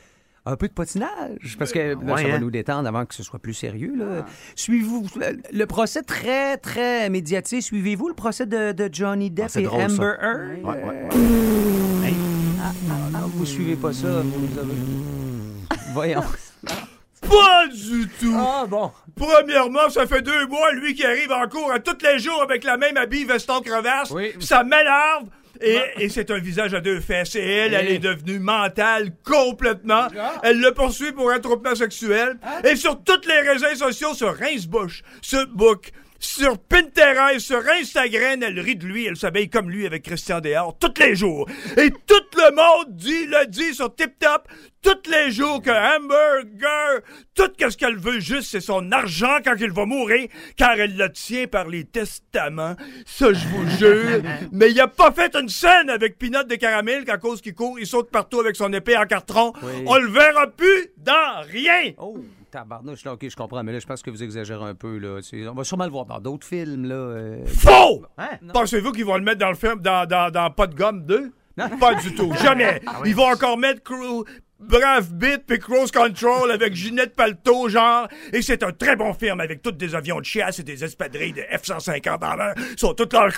Un peu de patinage, parce que là, Ouais, ça va hein? nous détendre avant que ce soit plus sérieux. Là. Suivez-vous le, procès très, très médiatisé. Suivez-vous le procès de, de Johnny Depp Ah, c'est et drôle. Amber Heard? Ouais, ouais. Ah, vous suivez pas ça, vous avez- Voyons. [LAUGHS] Pas du tout. Ah bon. Premièrement, ça fait deux mois, lui qui arrive en cours à tous les jours avec la même habille veston crevasse. Oui. Ça m'énerve. Et, et c'est un visage à deux fesses. Et elle, elle est devenue mentale complètement. Elle le poursuit pour attroupement sexuel. Et sur tous les réseaux sociaux, sur Rincebook, sur Book, sur Pinterest, sur Instagram, elle rit de lui, elle s'habille comme lui avec Christian Dehors tous les jours. Et tout le monde dit, le dit sur TipTop tous les jours que Hamburger, tout ce qu'elle veut juste, c'est son argent quand il va mourir, car elle le tient par les testaments. Ça, je vous jure. [LAUGHS] Mais il a pas fait une scène avec Pinot de Caramel qu'à cause qu'il court, il saute partout avec son épée en carton. Oui. On le verra plus dans rien. Oh, tabarnouche, là, OK, je comprends, mais là, je pense que vous exagérez un peu, là. C'est- On va sûrement le voir dans d'autres films, là. euh. Faux! Hein? Pensez-vous qu'ils vont le mettre dans le film, dans, dans, dans Pas de gomme 2? Pas du tout, [LAUGHS] jamais. Ah Ils vont encore mettre Crew, Brave Bit puis Cruise Control avec Ginette Palto, genre. Et c'est un très bon film avec tous des avions de chasse et des espadrilles de F-150 en l'air. Ils sont tous là.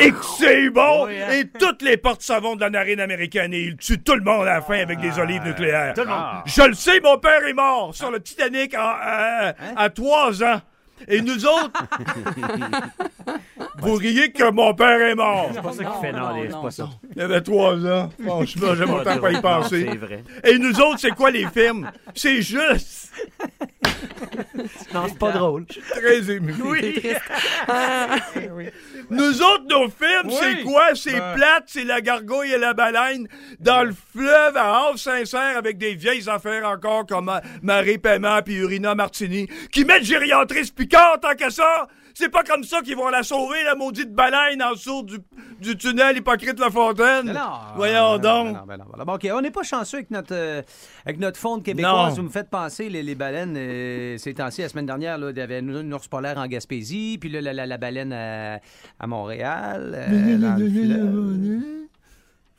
Et que c'est bon! hein. Et toutes les portes savons de la narine américaine et il tue tout le monde à la fin avec des olives nucléaires. Tout le monde. Je le sais, mon père est mort sur le Titanic en- à, à trois ans. Et nous autres, [LAUGHS] vous riez que mon père est mort. C'est pas ça qu'il fait, non, les- c'est pas ça. Il avait trois ans. Franchement, j'aime autant pas y Non, penser. c'est vrai. Et nous autres, c'est quoi les films? C'est juste [LAUGHS] [LAUGHS] Non, c'est pas drôle. très [LAUGHS] ému. C'est triste. [LAUGHS] Nous autres, nos films, Oui. c'est quoi? C'est Ben. plate, c'est la gargouille et la baleine dans le fleuve à Havre-Saint-Cyr avec des vieilles affaires encore comme Ma- Marie Paiement puis Urina Martini qui mettent gériatrice piquante tant qu'à ça. C'est pas comme ça qu'ils vont la sauver, la maudite baleine en dessous du, du tunnel Hypocrite La Fontaine. Non, Voyons donc. non, ben non, ben non. Bon, OK, on n'est pas chanceux avec notre, euh, avec notre faune québécoise. Non. Vous me faites penser, les, les baleines, euh, ces temps-ci, la semaine dernière, là, il y avait une, ours polaire en Gaspésie, puis là, la, la- la baleine à, à Montréal. euh, dans le fleuve.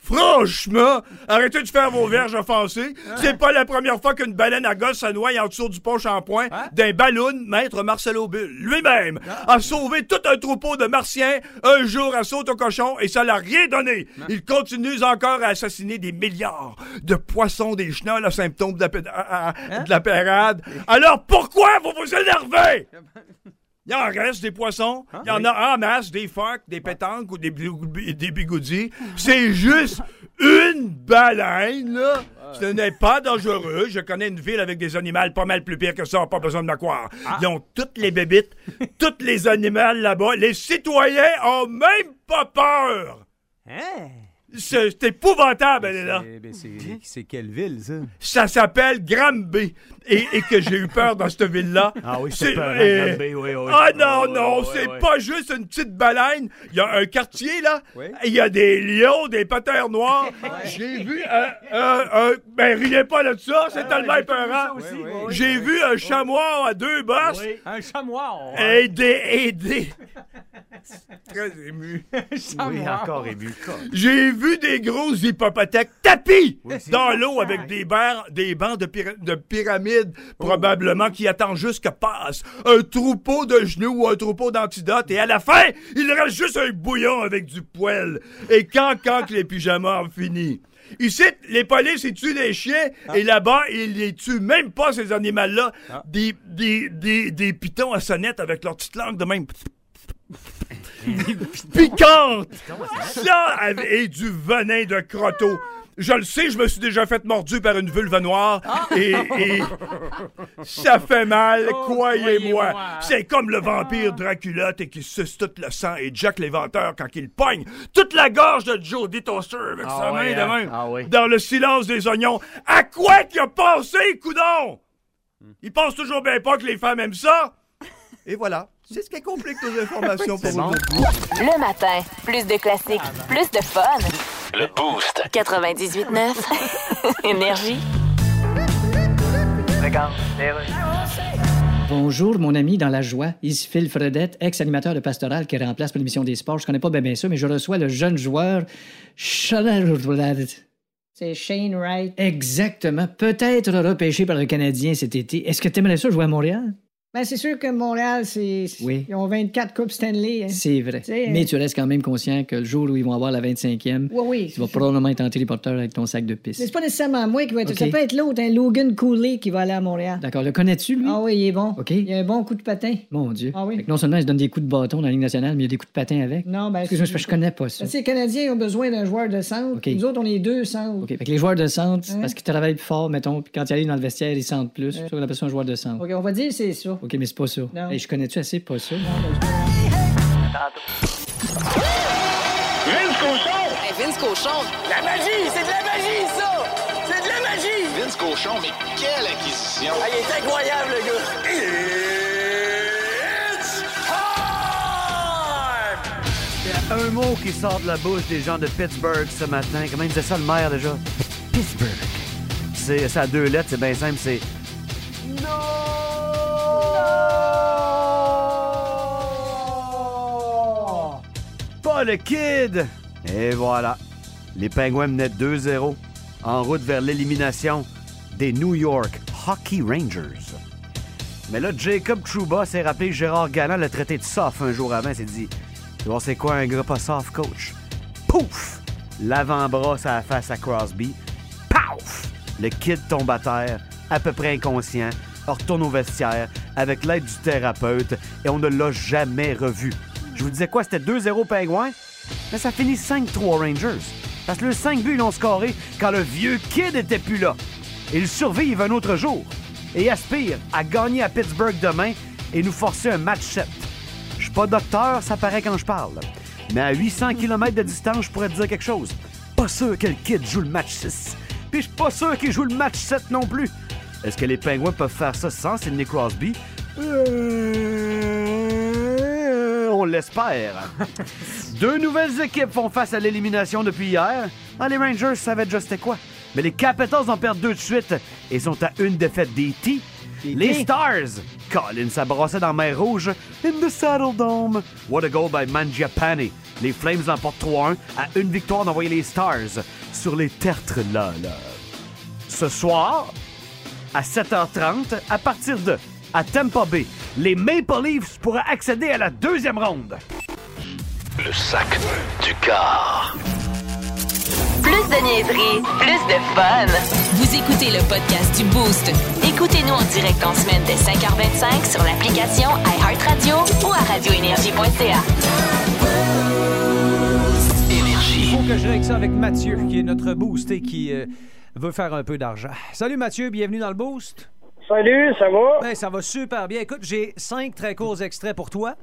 Franchement, arrêtez de faire vos verges offensées. C'est pas la première fois qu'une baleine à gosse se noie en dessous du pont Champoint d'un ballon. Maître Marcelo Bull, lui-même, a sauvé tout un troupeau de martiens un jour à saute au cochon et ça l'a rien donné. Il continue encore à assassiner des milliards de poissons des chenolles à symptômes de la, à- de la pérade. Alors pourquoi vous vous énervez? [LAUGHS] Il en reste des poissons. Il y en a en masse, des phoques, des pétanques ou des, bi- des bigoudis. C'est juste une baleine, là. Ce n'est pas dangereux. Je connais une ville avec des animaux pas mal plus pires que ça. Pas besoin de me croire. Ils ont toutes les bébites, [LAUGHS] tous les animaux là-bas. Les citoyens ont même pas peur. Hein? C'est épouvantable, elle est là. Ben, c'est- C'est quelle ville, ça? Ça s'appelle Granby. Et, et que j'ai eu peur dans cette ville-là. Ah oui, c'est peur, Granby, oui, oui. Ah non, non, c'est pas juste une petite baleine. Il y a un quartier, là. Oui. Il y a des lions, des patères noirs. [LAUGHS] J'ai vu un, un, un- Ben, riez pas de ça, c'est tellement épeurant. J'ai vu un chamois à deux bosses. Un chamois. Aider, aider. [LAUGHS] Très ému. [LAUGHS] Oui, encore ému. J'ai vu des gros hippopotaques tapis dans l'eau avec des, bancs, des bancs de, pyra- de pyramides, probablement qui attendent juste que passe un troupeau de genoux ou un troupeau d'antidotes. Et à la fin, il reste juste un bouillon avec du poêle. Et quand, quand que les pyjamas ont fini? Ici, les polices, ils tuent des chiens, et là-bas, ils les tuent même pas, ces animaux-là. Des, des, des, des pitons à sonnette avec leur petite langue de même [LAUGHS] piquante. Ça et du venin de crotteau. Je le sais, je me suis déjà fait mordu par une vulve noire et, et ça fait mal, croyez-moi. C'est comme le vampire Dracula et qui suce tout le sang et Jack l'Éventeur quand il pogne toute la gorge de Jodie Toaster avec Ah sa main ouais, de hein? même Ah ouais. dans le silence des oignons. À quoi qu'il a pensé, coudon? Il pense toujours bien pas que les femmes aiment ça. Et voilà, c'est ce qui complique nos informations pour vous. Le matin, plus de classiques, plus de fun. Le Boost. 98.9. [LAUGHS] Énergie. Bonjour, mon ami dans la joie. Ici Phil Fredette, ex-animateur de Pastoral qui remplace pour l'émission des sports. Je connais pas bien, bien ça, mais je reçois le jeune joueur C'est Shane Wright. Exactement. Peut-être repêché par le Canadien cet été. Est-ce que tu aimerais ça jouer à Montréal? Ben, c'est sûr que Montréal, c'est. Oui. Ils ont 24 Coupes Stanley. hein. C'est vrai. Mais euh, tu restes quand même conscient que le jour où ils vont avoir la 25e, Oui, oui. tu vas probablement être en téléporteur avec ton sac de Mais pisse. c'est pas nécessairement moi qui va être. Ça peut être l'autre, un Logan Cooley qui va aller à Montréal. D'accord. Le connais-tu, lui? Ah oui, il est bon. OK. Il a un bon coup de patin. Mon Dieu. Ah oui. Fait que non seulement il se donne des coups de bâton dans la Ligue nationale, mais il y a des coups de patin avec. Non, ben. Excuse-moi, c'est parce que je connais pas ça. Sais, les Canadiens ont besoin d'un joueur de centre. OK. Nous autres, on est deux centres. OK. Fait que les joueurs de centre, Hein? parce qu'ils travaillent plus fort, mettons, puis quand ils arrivent dans le vestiaire, ils sentent plus. C'est Ouais. ça qu'on appelle ça un joueur de centre. OK, on va dire c'est ça. OK, mais c'est pas ça. Non. Hey, je connais-tu assez pas ça? Vince Cochon! Vince Cochon! La magie! C'est de la magie, ça! C'est de la magie! Vince Cochon, mais quelle acquisition! Ah, il est incroyable, le gars! It's Il y a un mot qui sort de la bouche des gens de Pittsburgh ce matin. Comment il disait ça, le maire, déjà? Pittsburgh. C'est c'est à deux lettres, c'est bien simple, c'est... Non! Pas le kid! Et voilà. Les Pingouins menaient 2-0 en route vers l'élimination des New York Hockey Rangers. Mais là, Jacob Trouba s'est rappelé que Gérard Galland l'a traité de soft un jour avant. S'est dit Tu vois, c'est quoi un gars pas soft, coach? Pouf L'avant-bras la face à Crosby. Pouf Le kid tombe à terre, à peu près inconscient, retourne au vestiaire avec l'aide du thérapeute et on ne l'a jamais revu. Je vous disais quoi C'était 2-0 Pingouins Mais ça finit 5-3 Rangers. Parce que le 5 buts, ils l'ont scoré quand le vieux kid était plus là. Ils survivent un autre jour et aspirent à gagner à Pittsburgh demain et nous forcer un match 7. Je suis pas docteur, ça paraît quand je parle. Mais à 800 km de distance, je pourrais te dire quelque chose. Pas sûr que le kid joue le match 6. Puis je suis pas sûr qu'il joue le match 7 non plus. Est-ce que les Pingouins peuvent faire ça sans Sidney Crosby? Euh, On l'espère. Deux nouvelles équipes font face à l'élimination depuis hier. Ah, les Rangers savaient déjà c'était quoi. Mais les Capitals en perdent deux de suite et sont à une défaite des T. Les Stars! Colin s'abrassait dans la mer rouge. In the Saddle Dome. What a goal by Mangiapane. Les Flames emportent 3-1 à une victoire d'envoyer les Stars sur les tertres là, là. Ce soir, à 7h30, à partir de à Tampa Bay, les Maple Leafs pourraient accéder à la deuxième ronde. Le sac du car. Plus de niaiserie, plus de fun. Vous écoutez le podcast du Boost. Écoutez-nous en direct en semaine dès 5h25 sur l'application iHeartRadio ou à radioénergie.ca. Il faut que je règle ça avec Mathieu, qui est notre boost et qui euh, veut faire un peu d'argent. Salut Mathieu, bienvenue dans le boost. Salut, ça va? Ben, ça va super bien. Écoute, j'ai cinq très courts extraits pour toi.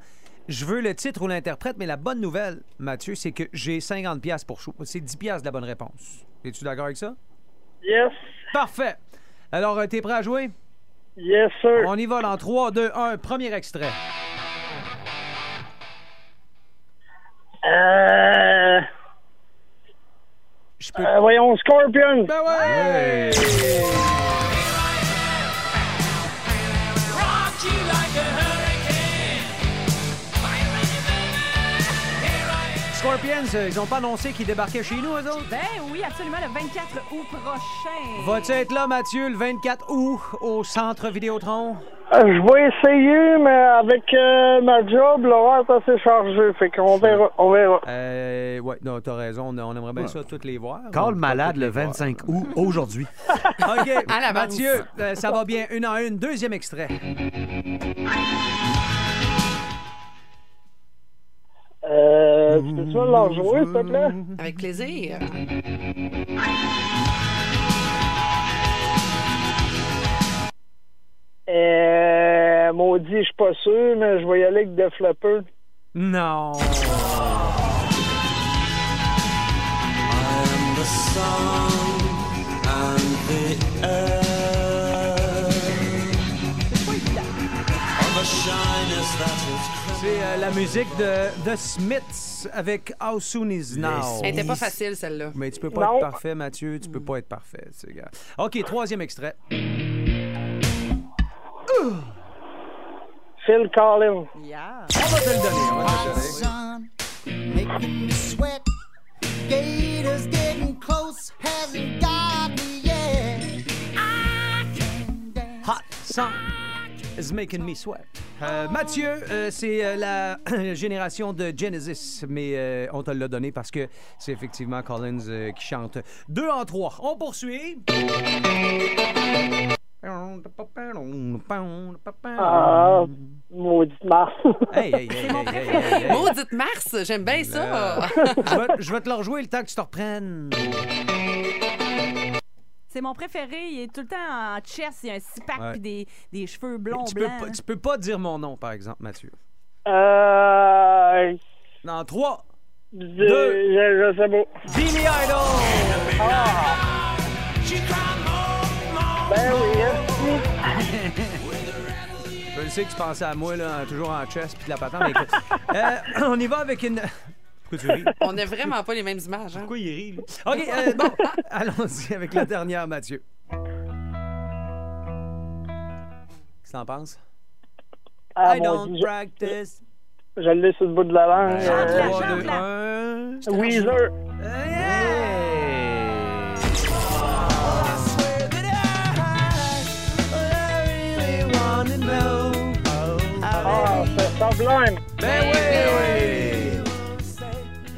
Je veux le titre ou l'interprète, mais la bonne nouvelle, Mathieu, c'est que j'ai 50 pièces pour chaud. C'est 10 pièces la bonne réponse. Es-tu d'accord avec ça? Yes. Parfait. Alors, euh, t'es prêt à jouer? Yes, sir. On y va dans 3, 2, 1. Premier extrait. Euh... Je peux... euh, voyons, Scorpion. Ben ouais! Scorpions, euh, ils ont pas annoncé qu'ils débarquaient chez nous, eux autres? Ben oui, absolument, le 24 août prochain. Vas-tu être là, Mathieu, le 24 août, au centre Vidéotron? Euh, je vais essayer, mais avec euh, ma job, l'horaire est assez chargé. Fait qu'on verra. On verra. Euh, ouais, non, t'as raison, on, on aimerait bien ça toutes les voir. Carl On- malade le les voir. 25 août aujourd'hui. [LAUGHS] OK, À l'avance. Mathieu, euh, ça va bien, une en une. Deuxième extrait. Euh, tu peux-tu me leur jouer, s'il te plaît? Avec plaisir. Euh, maudit, je suis pas sûr, mais je vais y aller avec Def Leppard. Non. C'est euh, la musique de The Smiths avec How Soon Is Now. Elle était pas facile, celle-là. Mais tu peux pas Non. être parfait, Mathieu. Tu peux pas être parfait. c'est gars. OK, troisième extrait. Phil Collins. Yeah. On va te le donner. On va te le donner. sun making me sweat. Gators getting close, hasn't got me yet. I can dance. Hot sun is making me sweat. Euh, Mathieu, euh, c'est euh, la [COUGHS] génération de Genesis, mais euh, on te l'a donné parce que c'est effectivement Collins euh, qui chante. Deux en trois. On poursuit. Ah, maudite Mars. [LAUGHS] Hey, hey, hey, hey, hey, hey, hey. Maudite Mars, j'aime bien ça. je, vais, je vais te le rejouer le temps que tu te reprennes. C'est mon préféré. Il est tout le temps en chess. Il a un six-pack Ouais. puis des, des cheveux blonds Tu peux, blancs. pas, tu peux pas dire mon nom, par exemple, Mathieu. Euh. Non, trois. Je, je, je sais pas. Billy Idol! Ah! Ben oui, merci. [LAUGHS] Je le sais que tu pensais à moi, là, toujours en chess puis de la patente. mais écoute, [LAUGHS] euh, on y va avec une. Pourquoi tu ris? On n'a vraiment pas les mêmes images. Hein? Pourquoi il rit, lui? OK, euh, [LAUGHS] bon, [LAUGHS] allons-y avec la dernière, Mathieu. Qu'est-ce que t'en penses? Ah, I don't je- practice. Je l'ai sur le bout de la langue. Chante-la, Euh, chante-la. Weezer. Ah, c'est Sublime. Ben oui!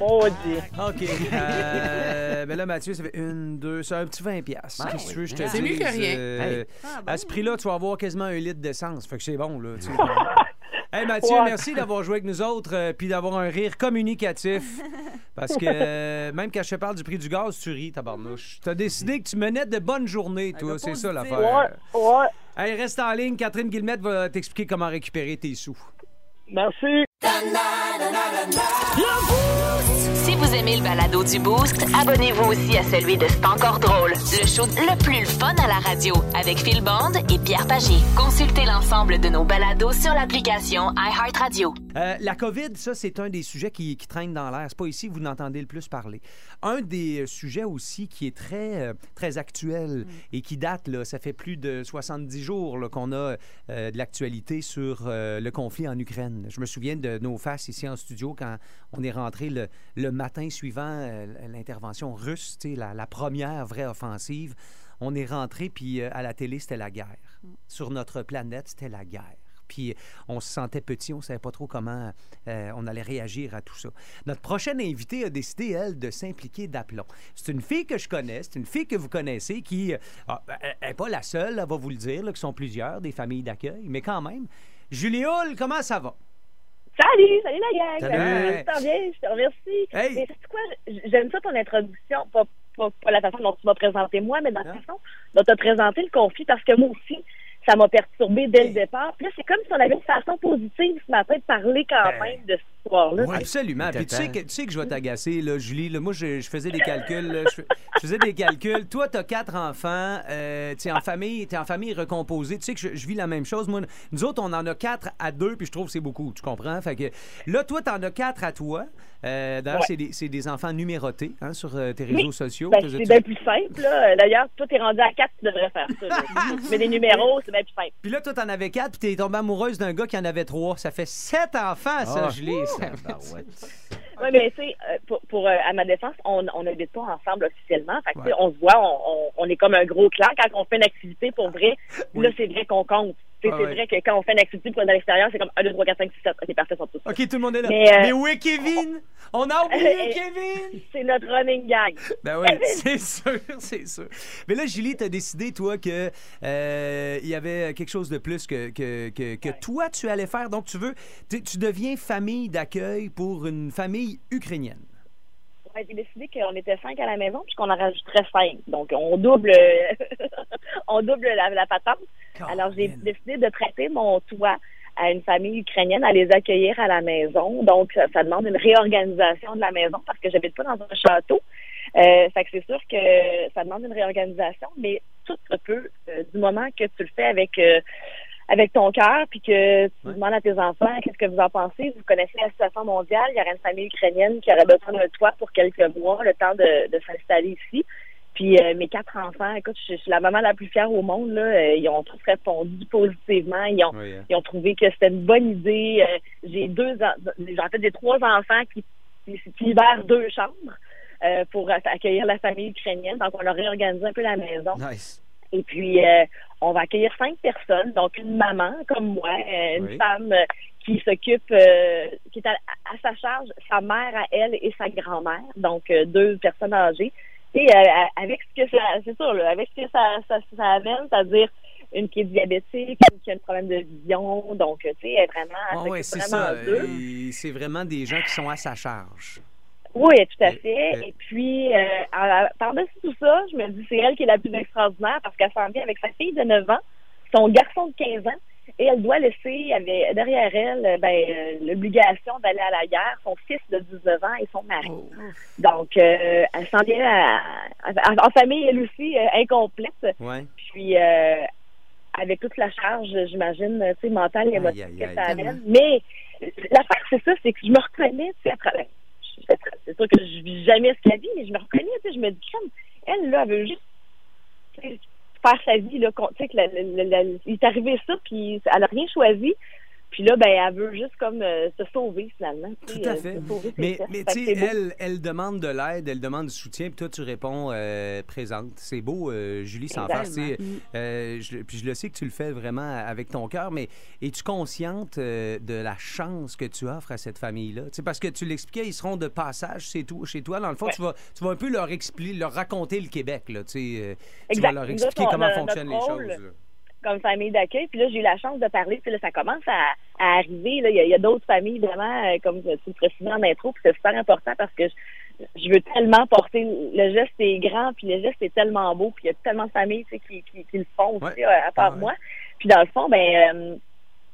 Maudit. OK. Euh, ben là, Mathieu, ça fait une, deux, c'est un petit 20 piastres. Ben Qu'est-ce que oui. tu veux, je te C'est dise, mieux que rien. euh, Hey. À ce prix-là, tu vas avoir quasiment un litre d'essence. Fait que c'est bon, là. tu sais. [LAUGHS] Hey Mathieu, Ouais. merci d'avoir joué avec nous autres euh, puis d'avoir un rire communicatif. [LAUGHS] Parce que euh, même quand je te parle du prix du gaz, tu ris, tabarnouche. T'as décidé que tu menais de bonnes journées, toi. C'est ça l'affaire. Ouais, ouais. Hey, reste en ligne. Catherine Guillemette va t'expliquer comment récupérer tes sous. Merci. Si vous aimez le balado du Boost, abonnez-vous aussi à celui de C'est encore drôle, le show le plus fun à la radio avec Phil Bond et Pierre Pagé. Consultez l'ensemble de nos balados sur l'application iHeartRadio. Euh, la COVID, ça, c'est un des sujets qui, qui traîne dans l'air. C'est pas ici que vous n'entendez le plus parler. Un des euh, sujets aussi qui est très, euh, très actuel et qui date, là, ça fait plus de 70 jours qu'on a euh, de l'actualité sur le conflit en Ukraine. Je me souviens de nos faces ici en studio quand on est rentré le, le matin suivant euh, l'intervention russe, la, la première vraie offensive. On est rentré, puis euh, à la télé, c'était la guerre. Sur notre planète, c'était la guerre. Puis on se sentait petit, on ne savait pas trop comment euh, on allait réagir à tout ça. Notre prochaine invitée a décidé, elle, de s'impliquer d'aplomb. C'est une fille que je connais, c'est une fille que vous connaissez qui n'est pas la seule, elle va vous le dire, là, qui sont plusieurs, des familles d'accueil, mais quand même. Julie Hull, comment ça va? Salut, salut la gang. Salut. Ça va bien, je te remercie. Hey. Mais c'est quoi, j'aime ça ton introduction, pas, pas, pas la façon dont tu m'as présenté moi, mais dans la façon dont tu as présenté le conflit, parce que moi aussi, ça m'a perturbé dès le départ. Puis là, c'est comme si on avait une façon positive ce matin de parler quand même de cette histoire-là. Oui, absolument. Puis tu sais, que, tu sais que je vais t'agacer, là, Julie. Là, moi, je, je faisais des calculs. là, je, je faisais des calculs. Toi, tu as quatre enfants. Euh, tu es en famille, t'es en famille recomposée. Tu sais que je, je vis la même chose. Moi, nous autres, on en a quatre à deux, puis je trouve que c'est beaucoup. Tu comprends? Fait que là, toi, tu en as quatre à toi. Euh, D'ailleurs, Ouais. c'est des, c'est des enfants numérotés hein, sur euh, tes Oui. réseaux sociaux. Ben, T'as- c'est bien plus simple. Là. D'ailleurs, toi, t'es rendu à 4, tu devrais faire ça. mets [LAUGHS] des numéros, c'est bien plus simple. Puis là, toi, t'en avais quatre, puis t'es tombée amoureuse d'un gars qui en avait trois. Ça fait sept enfants, ça, Ah. Julie. Oui, [LAUGHS] mais tu sais, euh, pour, pour, euh, à ma défense, on on n'habite pas ensemble officiellement. Fait que, tu sais, Ouais. on se voit, on, on, on est comme un gros clan. Quand on fait une activité pour vrai, là, c'est vrai qu'on compte. Ah c'est ouais. vrai que quand on fait une activité pour aller à l'extérieur, c'est comme 1, 2, 3, 4, 5, 6, 7. OK, parfait, sont tous. OK, tout le monde est là. Mais, euh, Mais où est Kevin? On a oublié [LAUGHS] Kevin! [LAUGHS] C'est notre running gag. [LAUGHS] Ben oui, c'est sûr, c'est sûr. Mais là, Julie, tu as décidé, toi, que euh, il y avait quelque chose de plus que, que, que, que toi, tu allais faire. Donc, tu veux, tu, tu deviens famille d'accueil pour une famille ukrainienne. Ouais, j'ai décidé qu'on était cinq à la maison puis qu'on en rajouterait cinq. Donc, on double, on double la, la patente. Alors, j'ai décidé de prêter mon toit à une famille ukrainienne à les accueillir à la maison. Donc, ça, demande une réorganisation de la maison parce que j'habite pas dans un château. Euh, fait que c'est sûr que ça demande une réorganisation, mais tout se peut euh, du moment que tu le fais avec euh, avec ton cœur, puis que tu demandes à tes enfants qu'est-ce que vous en pensez? Vous connaissez la situation mondiale. Il y aurait une famille ukrainienne qui aurait besoin d'un toit pour quelques mois, le temps de, de s'installer ici. Puis euh, mes quatre enfants, écoute, je, je suis la maman la plus fière au monde. Là. Euh, ils ont tous répondu positivement. Ils ont, Oui, hein. ils ont trouvé que c'était une bonne idée. Euh, j'ai deux, en- j'ai en fait des trois enfants qui, qui, qui libèrent deux chambres pour accueillir la famille ukrainienne. Donc on a réorganisé un peu la maison. Nice. Et puis, on va accueillir cinq personnes, donc une maman comme moi, une Oui. femme qui s'occupe, euh, qui est à, à sa charge, sa mère à elle et sa grand-mère, donc euh, deux personnes âgées. Et euh, avec ce que ça, c'est sûr, là, avec ce que ça, ça, ça amène, c'est-à-dire une qui est diabétique, une qui a un problème de vision, donc euh, tu sais, elle est vraiment, elle Ah ouais, c'est vraiment ça. C'est vraiment des gens qui sont à sa charge. Oui, tout à fait. euh, Et puis, euh, par-dessus tout ça, je me dis, c'est elle qui est la plus extraordinaire parce qu'elle s'en vient avec sa fille de 9 ans, son garçon de 15 ans, et elle doit laisser avec- derrière elle euh, ben, euh, l'obligation d'aller à la guerre, son fils de 19 ans et son mari. Donc, euh, elle s'en vient à- à- en famille, elle aussi, euh, incomplète. Ouais. Puis, euh, avec toute la charge, j'imagine, tu sais, mentale et émotive Aïe, aïe, que aïe. ça amène. Mais l'affaire, c'est ça, c'est que je me reconnais, tu sais, après. C'est c'est sûr que je vis jamais ce qu'elle vit, mais je me reconnais, tu sais, je me dis, elle, là, elle veut juste faire sa vie, là, tu sais, que il est arrivé ça, puis elle a rien choisi. Puis là, ben, elle veut juste comme euh, se sauver, finalement. Tout à euh, fait. sauver Mais, mais tu sais, elle, elle demande de l'aide, elle demande du soutien, puis toi, tu réponds euh, présente. C'est beau, euh, Julie, sans faire. Je, puis je le sais que tu le fais vraiment avec ton cœur, mais es-tu consciente de la chance que tu offres à cette famille-là? Parce que tu l'expliquais, ils seront de passage chez, tout, chez toi. Dans le fond, tu, vas, tu vas un peu leur expliquer, leur raconter le Québec. Là, tu sais, tu vas leur expliquer on comment fonctionnent les choses. là. Comme famille d'accueil. Puis là, j'ai eu la chance de parler. Puis là, ça commence à, à arriver. Là. Il y a, a d'autres familles, vraiment, euh, comme tu le précisais en intro. Puis c'est super important parce que je, je veux tellement porter... Le geste est grand, puis le geste est tellement beau. Puis il y a tellement de familles tu sais, qui, qui, qui le font aussi, Ouais. euh, à part Ah ouais. moi. Puis dans le fond, ben... euh,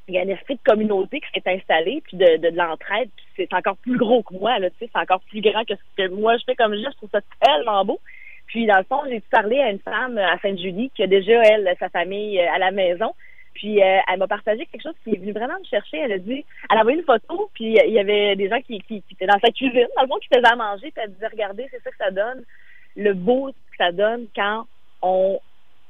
il y a un esprit de communauté qui s'est installé, puis de, de, de l'entraide, puis c'est encore plus gros que moi, là, tu sais, c'est encore plus grand que ce que moi je fais comme geste, je trouve ça tellement beau. Puis dans le fond, j'ai parlé à une femme à Sainte-Julie qui a déjà, elle, sa famille euh, à la maison. Puis euh, elle m'a partagé quelque chose qui est venu vraiment me chercher. Elle a dit, elle a envoyé une photo, puis euh, il y avait des gens qui, qui, qui étaient dans sa cuisine, dans le fond, qui faisaient à manger, puis elle disait, regardez, c'est ça que ça donne, le beau que ça donne quand on,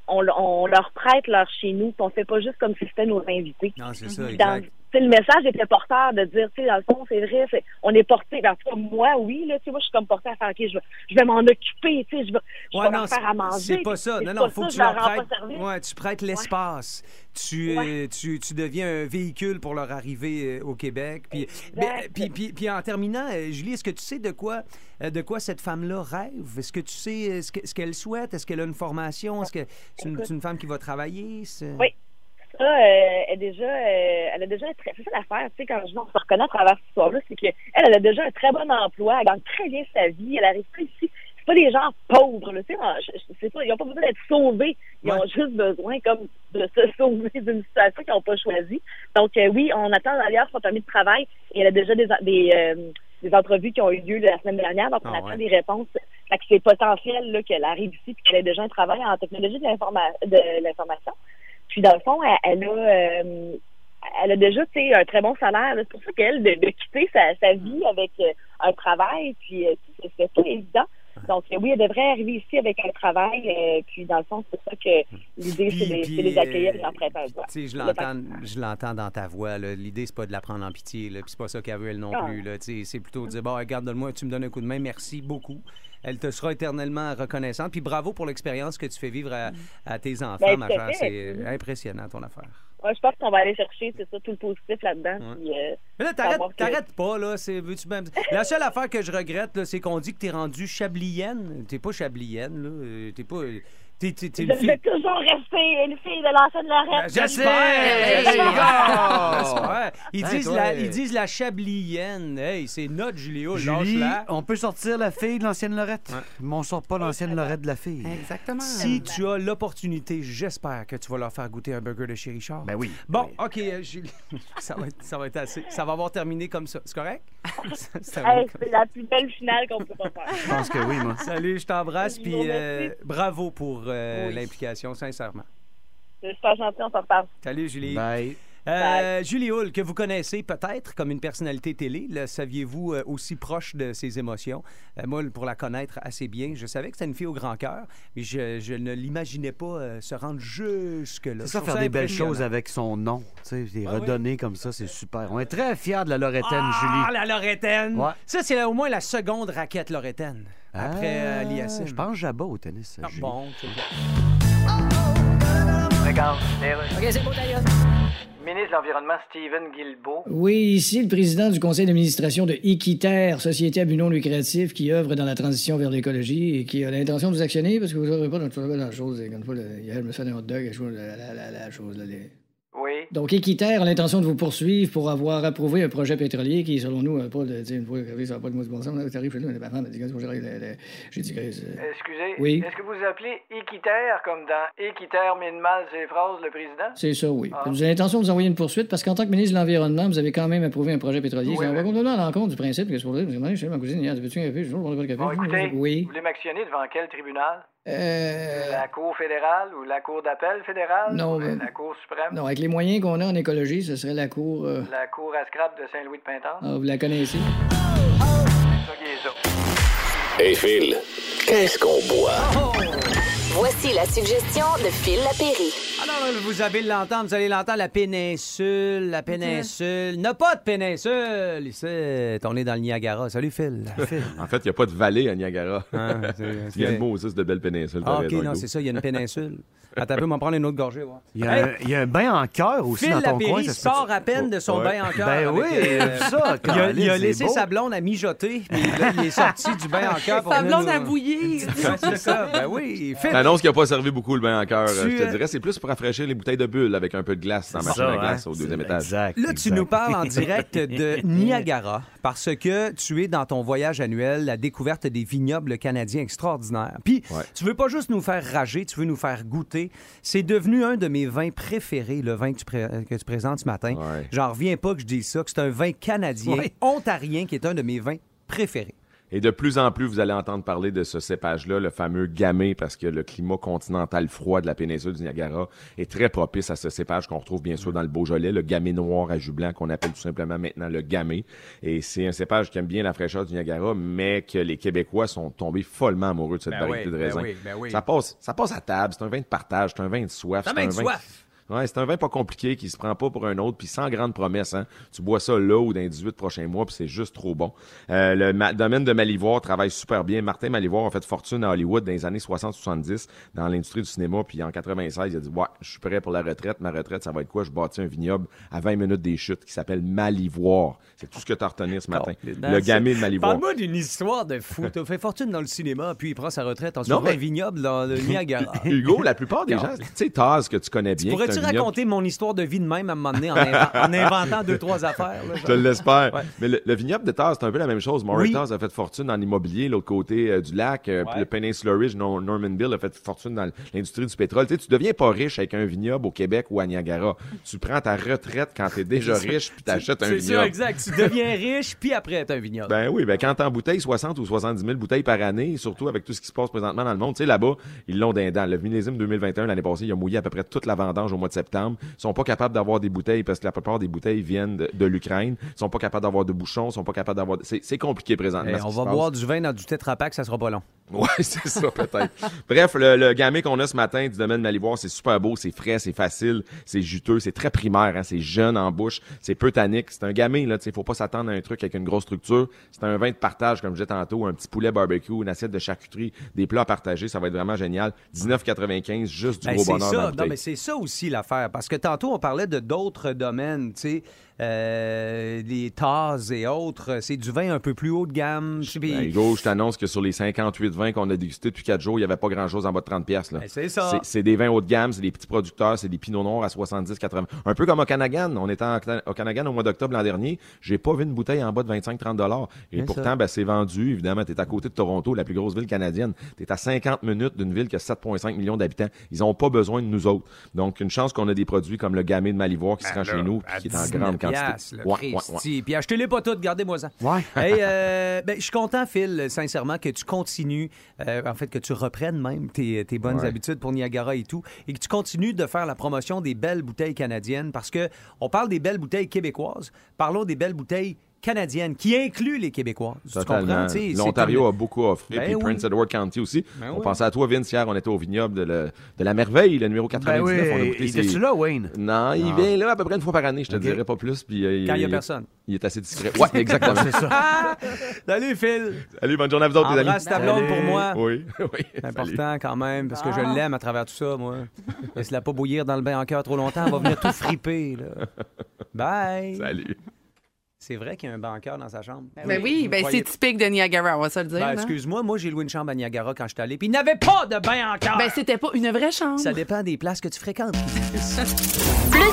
on, on leur prête leur chez nous, puis on fait pas juste comme si c'était nos invités. Non, c'est ça, exact. Sais, le message était porteur de dire, tu sais, dans le fond, c'est vrai, c'est- on est porté. En tout cas, moi, oui, là, tu sais, moi, je suis comme portée à faire, OK, je vais, je vais m'en occuper, tu sais, je vais, je Ouais, vais non, leur faire à manger. C'est pas ça. Non, non, faut ça, que tu leur prêtes. Ouais, tu prêtes l'espace. Tu, euh, tu, tu deviens un véhicule pour leur arrivée euh, au Québec. Puis, mais- puis, puis, puis en terminant, euh, Julie, est-ce que tu sais de quoi, euh, de quoi cette femme-là rêve? Est-ce que tu sais euh, ce que- ce qu'elle souhaite? Est-ce qu'elle a une formation? Est-ce que c'est une, une femme qui va travailler? Oui. Ça, euh, est déjà, euh, elle a déjà un très, c'est ça l'affaire, tu sais, quand je on se reconnaît à travers cette histoire-là, c'est qu'elle, elle a déjà un très bon emploi, elle gagne très bien sa vie, elle arrive pas ici. C'est pas des gens pauvres, là, tu sais, pas, ils ont pas besoin d'être sauvés, ils ont juste besoin, comme, de se [LAUGHS] sauver d'une situation qu'ils n'ont pas choisie. Donc, euh, oui, on attend d'ailleurs son permis de travail, et elle a déjà des, des, euh, des entrevues qui ont eu lieu la semaine dernière, donc on Ah attend ouais. des réponses. Fait que c'est potentiel, là, qu'elle arrive ici, puis qu'elle ait déjà un travail en technologie de l'informa- de l'information. Puis dans le fond, elle, a, euh, elle a déjà un très bon salaire. C'est pour ça qu'elle, de, quitter sa, vie avec euh, un travail, puis euh, c'est pas évident. Donc euh, oui, elle devrait arriver ici avec un travail. euh, puis dans le fond, c'est pour ça que l'idée, c'est de, les accueillir et prêter un. Tu sais, je Le l'entends, je l'entends dans ta voix. L'idée, c'est pas de la prendre en pitié. Là. Puis c'est pas ça qu'elle veut, elle non Ah. plus. C'est plutôt de dire, bon, regarde, donne-moi, tu me donnes un coup de main, merci beaucoup. Elle te sera éternellement reconnaissante. Puis bravo pour l'expérience que tu fais vivre à, à tes enfants, Ben, ma tout à chère. C'est impressionnant, ton affaire. Ouais, je pense qu'on va aller chercher, c'est ça, tout le positif là-dedans. puis, euh, Mais là, t'arrêtes, que- pas, là. C'est, veux-tu même... La seule affaire que je regrette, là, c'est qu'on dit que t'es rendue chablienne. T'es pas chablienne, là. Euh, T'es pas... T'es, t'es, t'es Je une fille... vais toujours rester une fille de l'ancienne Lorette. J'espère! J'espère! J'espère! [LAUGHS] Ils, disent toi, la, euh, ils disent la chablienne. Hey, c'est notre Julie-O, Julie, on peut sortir la fille de l'ancienne Lorette, mais on sort pas l'ancienne Lorette de la fille. Exactement. Si tu as l'opportunité, j'espère que tu vas leur faire goûter un burger de chez Richard. Ben oui. Bon, OK, euh, Julie, [LAUGHS] ça va, être, ça va être assez. Ça va avoir terminé comme ça. C'est correct? [LAUGHS] Ça- Hey, comme- c'est la plus belle finale qu'on peut pas faire. Je pense que oui, moi. Salut, je t'embrasse, Je puis euh, bravo pour euh, Oui. l'implication, sincèrement. C'est super gentil, on s'en reparle. Salut, Julie. Bye. Euh, Julie Hull, que vous connaissez peut-être comme une personnalité télé, le saviez-vous euh, aussi proche de ses émotions? Euh, moi, pour la connaître assez bien, je savais que c'était une fille au grand cœur, mais je, je ne l'imaginais pas euh, se rendre jusque-là. C'est ça, faire des belles choses avec son nom. Tu sais, les Ah oui. redonner comme ça, c'est super. On est très fiers de la Lorettaine, Ah, Julie. la Lorettaine! Ouais. Ça, c'est au moins la seconde raquette Lorettaine. Après euh, Ah, l'ISM. Je pense Jabba au tennis. Ah, Julie. bon, c'est Regarde, OK, c'est beau d'ailleurs. Ministre de l'Environnement, Stephen Guilbeault. Oui, ici le président du conseil d'administration de Équiterre, société à but non lucratif qui œuvre dans la transition vers l'écologie et qui a l'intention de vous actionner parce que vous n'aurez pas dans la chose. Comme fois, le- hier, je me suis fait un hot dog, la, la, la, la chose. Là, les- Oui. Donc, Équiterre a l'intention de vous poursuivre pour avoir approuvé un projet pétrolier qui, selon nous, n'a pas de. tu Une fois ça n'a pas de mot de bon sens. T'arrives chez nous, j'ai dit, euh, Excusez, Oui. est-ce que vous appelez équitaire comme dans équitaire mine mal ses phrases, le président? C'est ça, oui. Ah. Vous avez l'intention de vous envoyer une poursuite parce qu'en tant que ministre de l'Environnement, vous avez quand même approuvé un projet pétrolier Oui, va mais- complètement à l'encontre du principe que ce projet. Vous demandé chez ma cousine hier, veux-tu un café? Je ne pas de café. Bon, écoutez, Oui. vous voulez m'actionner devant quel tribunal? Euh, La Cour fédérale ou la Cour d'appel fédérale? Non, Ou mais- La Cour suprême? Non, avec les moyens qu'on a en écologie, ce serait la cour. euh, La Cour à scrap de Saint-Louis de Pintan? ah, vous la connaissez? Hey Phil, qu'est-ce qu'on boit? Voici la suggestion de Phil Lapéry. Vous allez l'entendre, vous allez l'entendre, la péninsule, la péninsule. N'a pas de péninsule ici. On est dans le Niagara. Salut, Phil. Phil. [LAUGHS] En fait, il n'y a pas de vallée à Niagara. Ah, c'est- [LAUGHS] il y a le mot aussi de belle péninsule. Ah, OK, non, c'est ça, il y a une [LAUGHS] péninsule. Attends un peu, on va prendre une autre gorgée. voir. Il y, a Hey, il y a un bain en cœur aussi Phil dans ton Lapéry coin. peut- sort à peine de son Ouais. bain en cœur. Ben oui, euh, ça, il a, il a Caroline, laissé beau. sa blonde à mijoter, puis là, il est sorti du bain en cœur. pour Sa blonde nous- à bouillir. Ouais, c'est ça, ben oui. Phil, T'annonces qu'il n'a pas servi beaucoup le bain en cœur. Tu, Je te dirais, c'est plus pour rafraîchir les bouteilles de bulles avec un peu de glace dans ça, à hein? glace au deuxième étage. Exact. Là, tu nous parles en direct de [LAUGHS] Niagara parce que tu es dans ton voyage annuel la découverte des vignobles canadiens extraordinaires. Puis, Ouais. tu veux pas juste nous faire rager, tu veux nous faire goûter. C'est devenu un de mes vins préférés, le vin que tu, pré- que tu présentes ce matin. Ouais. J'en reviens pas que je dise ça, que c'est un vin canadien, Ouais. ontarien, qui est un de mes vins préférés. Et de plus en plus, vous allez entendre parler de ce cépage-là, le fameux gamay, parce que le climat continental froid de la péninsule du Niagara est très propice à ce cépage qu'on retrouve bien sûr dans le Beaujolais, le gamay noir à jus blanc qu'on appelle tout simplement maintenant le gamay. Et c'est un cépage qui aime bien la fraîcheur du Niagara, mais que les Québécois sont tombés follement amoureux de cette Ben variété oui, de ben raisin. oui, ben oui. Ça passe, ça passe à table. C'est un vin de partage, c'est un vin de soif. C'est un vin de soif. Ouais, c'est un vin pas compliqué qui se prend pas pour un autre, puis sans grande promesse. Hein. Tu bois ça là ou dans les 18 prochains mois, puis c'est juste trop bon. Euh, le ma- domaine de Malivoire travaille super bien. Martin Malivoire a fait fortune à Hollywood dans les années 60-70 dans l'industrie du cinéma, puis en 96, il a dit ouais, je suis prêt pour la retraite. Ma retraite, ça va être quoi? Je bâtis un vignoble à 20 minutes des chutes qui s'appelle Malivoire. C'est tout ce que tu as retenu ce matin. Le gamay de Malivoire. Parle-moi d'une histoire de fou. T'as fait fortune dans le cinéma, puis il prend sa retraite en Non, mais- un vignoble dans le [LAUGHS] Niagara. Hugo, la plupart des gens, tu sais, Taz que tu connais bien. Vignoble- raconter mon histoire de vie de même à un moment donné en, inven- en inventant deux, trois affaires? là, Je te l'espère. Ouais. Mais le, le vignoble de Taz, c'est un peu la même chose. Maury Oui. Taz a fait fortune dans l'immobilier, l'autre côté euh, du lac. euh, Ouais. Puis le Peninsula Ridge, Nor- Norman Bill a fait fortune dans l'industrie du pétrole. Tu sais, tu deviens pas riche avec un vignoble au Québec ou à Niagara. Tu prends ta retraite quand t'es déjà [LAUGHS] C'est ça. riche puis t'achètes un C'est vignoble. ça, exact. Tu deviens riche, puis après, t'as un vignoble. Ben oui, ben quand t'en bouteilles 60 ou 70 000 bouteilles par année, surtout avec tout ce qui se passe présentement dans le monde, tu sais, là-bas, ils l'ont d'un. Le millésime 2021, l'année passée, il a mouillé à peu près toute la vendange au mois de septembre. Sont pas capables d'avoir des bouteilles parce que la plupart des bouteilles viennent de, de l'Ukraine. Ils sont pas capables d'avoir de bouchons, ils sont pas capables d'avoir... C'est c'est compliqué présentement. Eh, on va boire du vin dans du Tetra Pak, ça sera pas long. Ouais, [LAUGHS] c'est ça, peut-être. Bref, le, le gamay qu'on a ce matin du domaine Malivoire, c'est super beau, c'est frais, c'est facile, c'est juteux, c'est très primaire, hein, c'est jeune en bouche, c'est peu tannique. C'est un gamay, là, tu faut pas s'attendre à un truc avec une grosse structure. C'est un vin de partage, comme je disais tantôt, un petit poulet barbecue, une assiette de charcuterie, des plats partagés, ça va être vraiment génial. 19,95, juste du Ben, gros c'est bonheur dans la ça. Non, mais c'est ça aussi Parce que tantôt, on parlait de d'autres domaines, tu sais, euh, les tasses et autres. C'est du vin un peu plus haut de gamme. Ben, Hugo, je t'annonce que sur les 58 vins qu'on a dégustés depuis 4 jours, il n'y avait pas grand-chose en bas de 30 pièces là. Ben, c'est ça. C'est- C'est des vins haut de gamme, c'est des petits producteurs, c'est des pinots noirs à 70, 80. Un peu comme au Canagan. On était en- au Canagan au mois d'octobre l'an dernier. J'ai pas vu une bouteille en bas de 25-30 dollars. Et pourtant, ben, c'est vendu. Évidemment, t'es à côté de Toronto, la plus grosse ville canadienne. T'es à 50 minutes d'une ville qui a 7,5 millions d'habitants. Ils ont pas besoin de nous autres. Donc, une chance qu'on a des produits comme le gamay de Malivoire qui se Ben rend là, chez nous qui est en 19 grande quantité. Piastres, là, Ouais, ouais, ouais. Christy. Puis achetez-les pas toutes, gardez-moi ça. Ouais. [LAUGHS] Hey, euh, ben, je suis content, Phil, sincèrement, que tu continues, euh, en fait, que tu reprennes même tes, tes bonnes habitudes pour Niagara et tout, et que tu continues de faire la promotion des belles bouteilles canadiennes, parce que on parle des belles bouteilles québécoises, parlons des belles bouteilles canadiennes, qui incluent les c'est L'Ontario a beaucoup offré, Ben puis oui. Prince Edward County aussi. Ben on oui. pensait à toi, Vince, hier, on était au vignoble de, le- de la merveille, le numéro 99. Ben oui, on a goûté il ses- était-tu là, Wayne? Non, il vient là à peu près une fois par année, je te Ok. dirais pas plus. Puis, euh, Quand il y a personne. Il est assez discret. Ouais, [LAUGHS] exactement. C'est ça. Ah! [LAUGHS] Salut, Phil! Salut, bonne journée à vous autres, les amis. Ta blonde pour moi. Oui, [LAUGHS] oui. C'est important quand même, parce que je l'aime à travers tout ça, moi. Laisse-la pas bouillir dans le bain en cœur trop longtemps, elle va venir tout friper, là. Bye! Salut. C'est vrai qu'il y a un banqueur dans sa chambre. Ben oui, ben c'est typique de Niagara, on va se le dire. Ben, excuse-moi, moi j'ai loué une chambre à Niagara quand j'étais allé, puis il n'y avait pas de bain en cœur! Ben c'était pas une vraie chambre. Ça dépend des places que tu fréquentes. Plus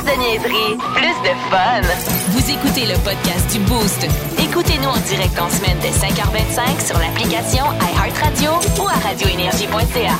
de niaiserie, plus de fun. Vous écoutez le podcast du Boost. Écoutez-nous en direct en semaine dès 5h25 sur l'application iHeartRadio ou à radioénergie.ca.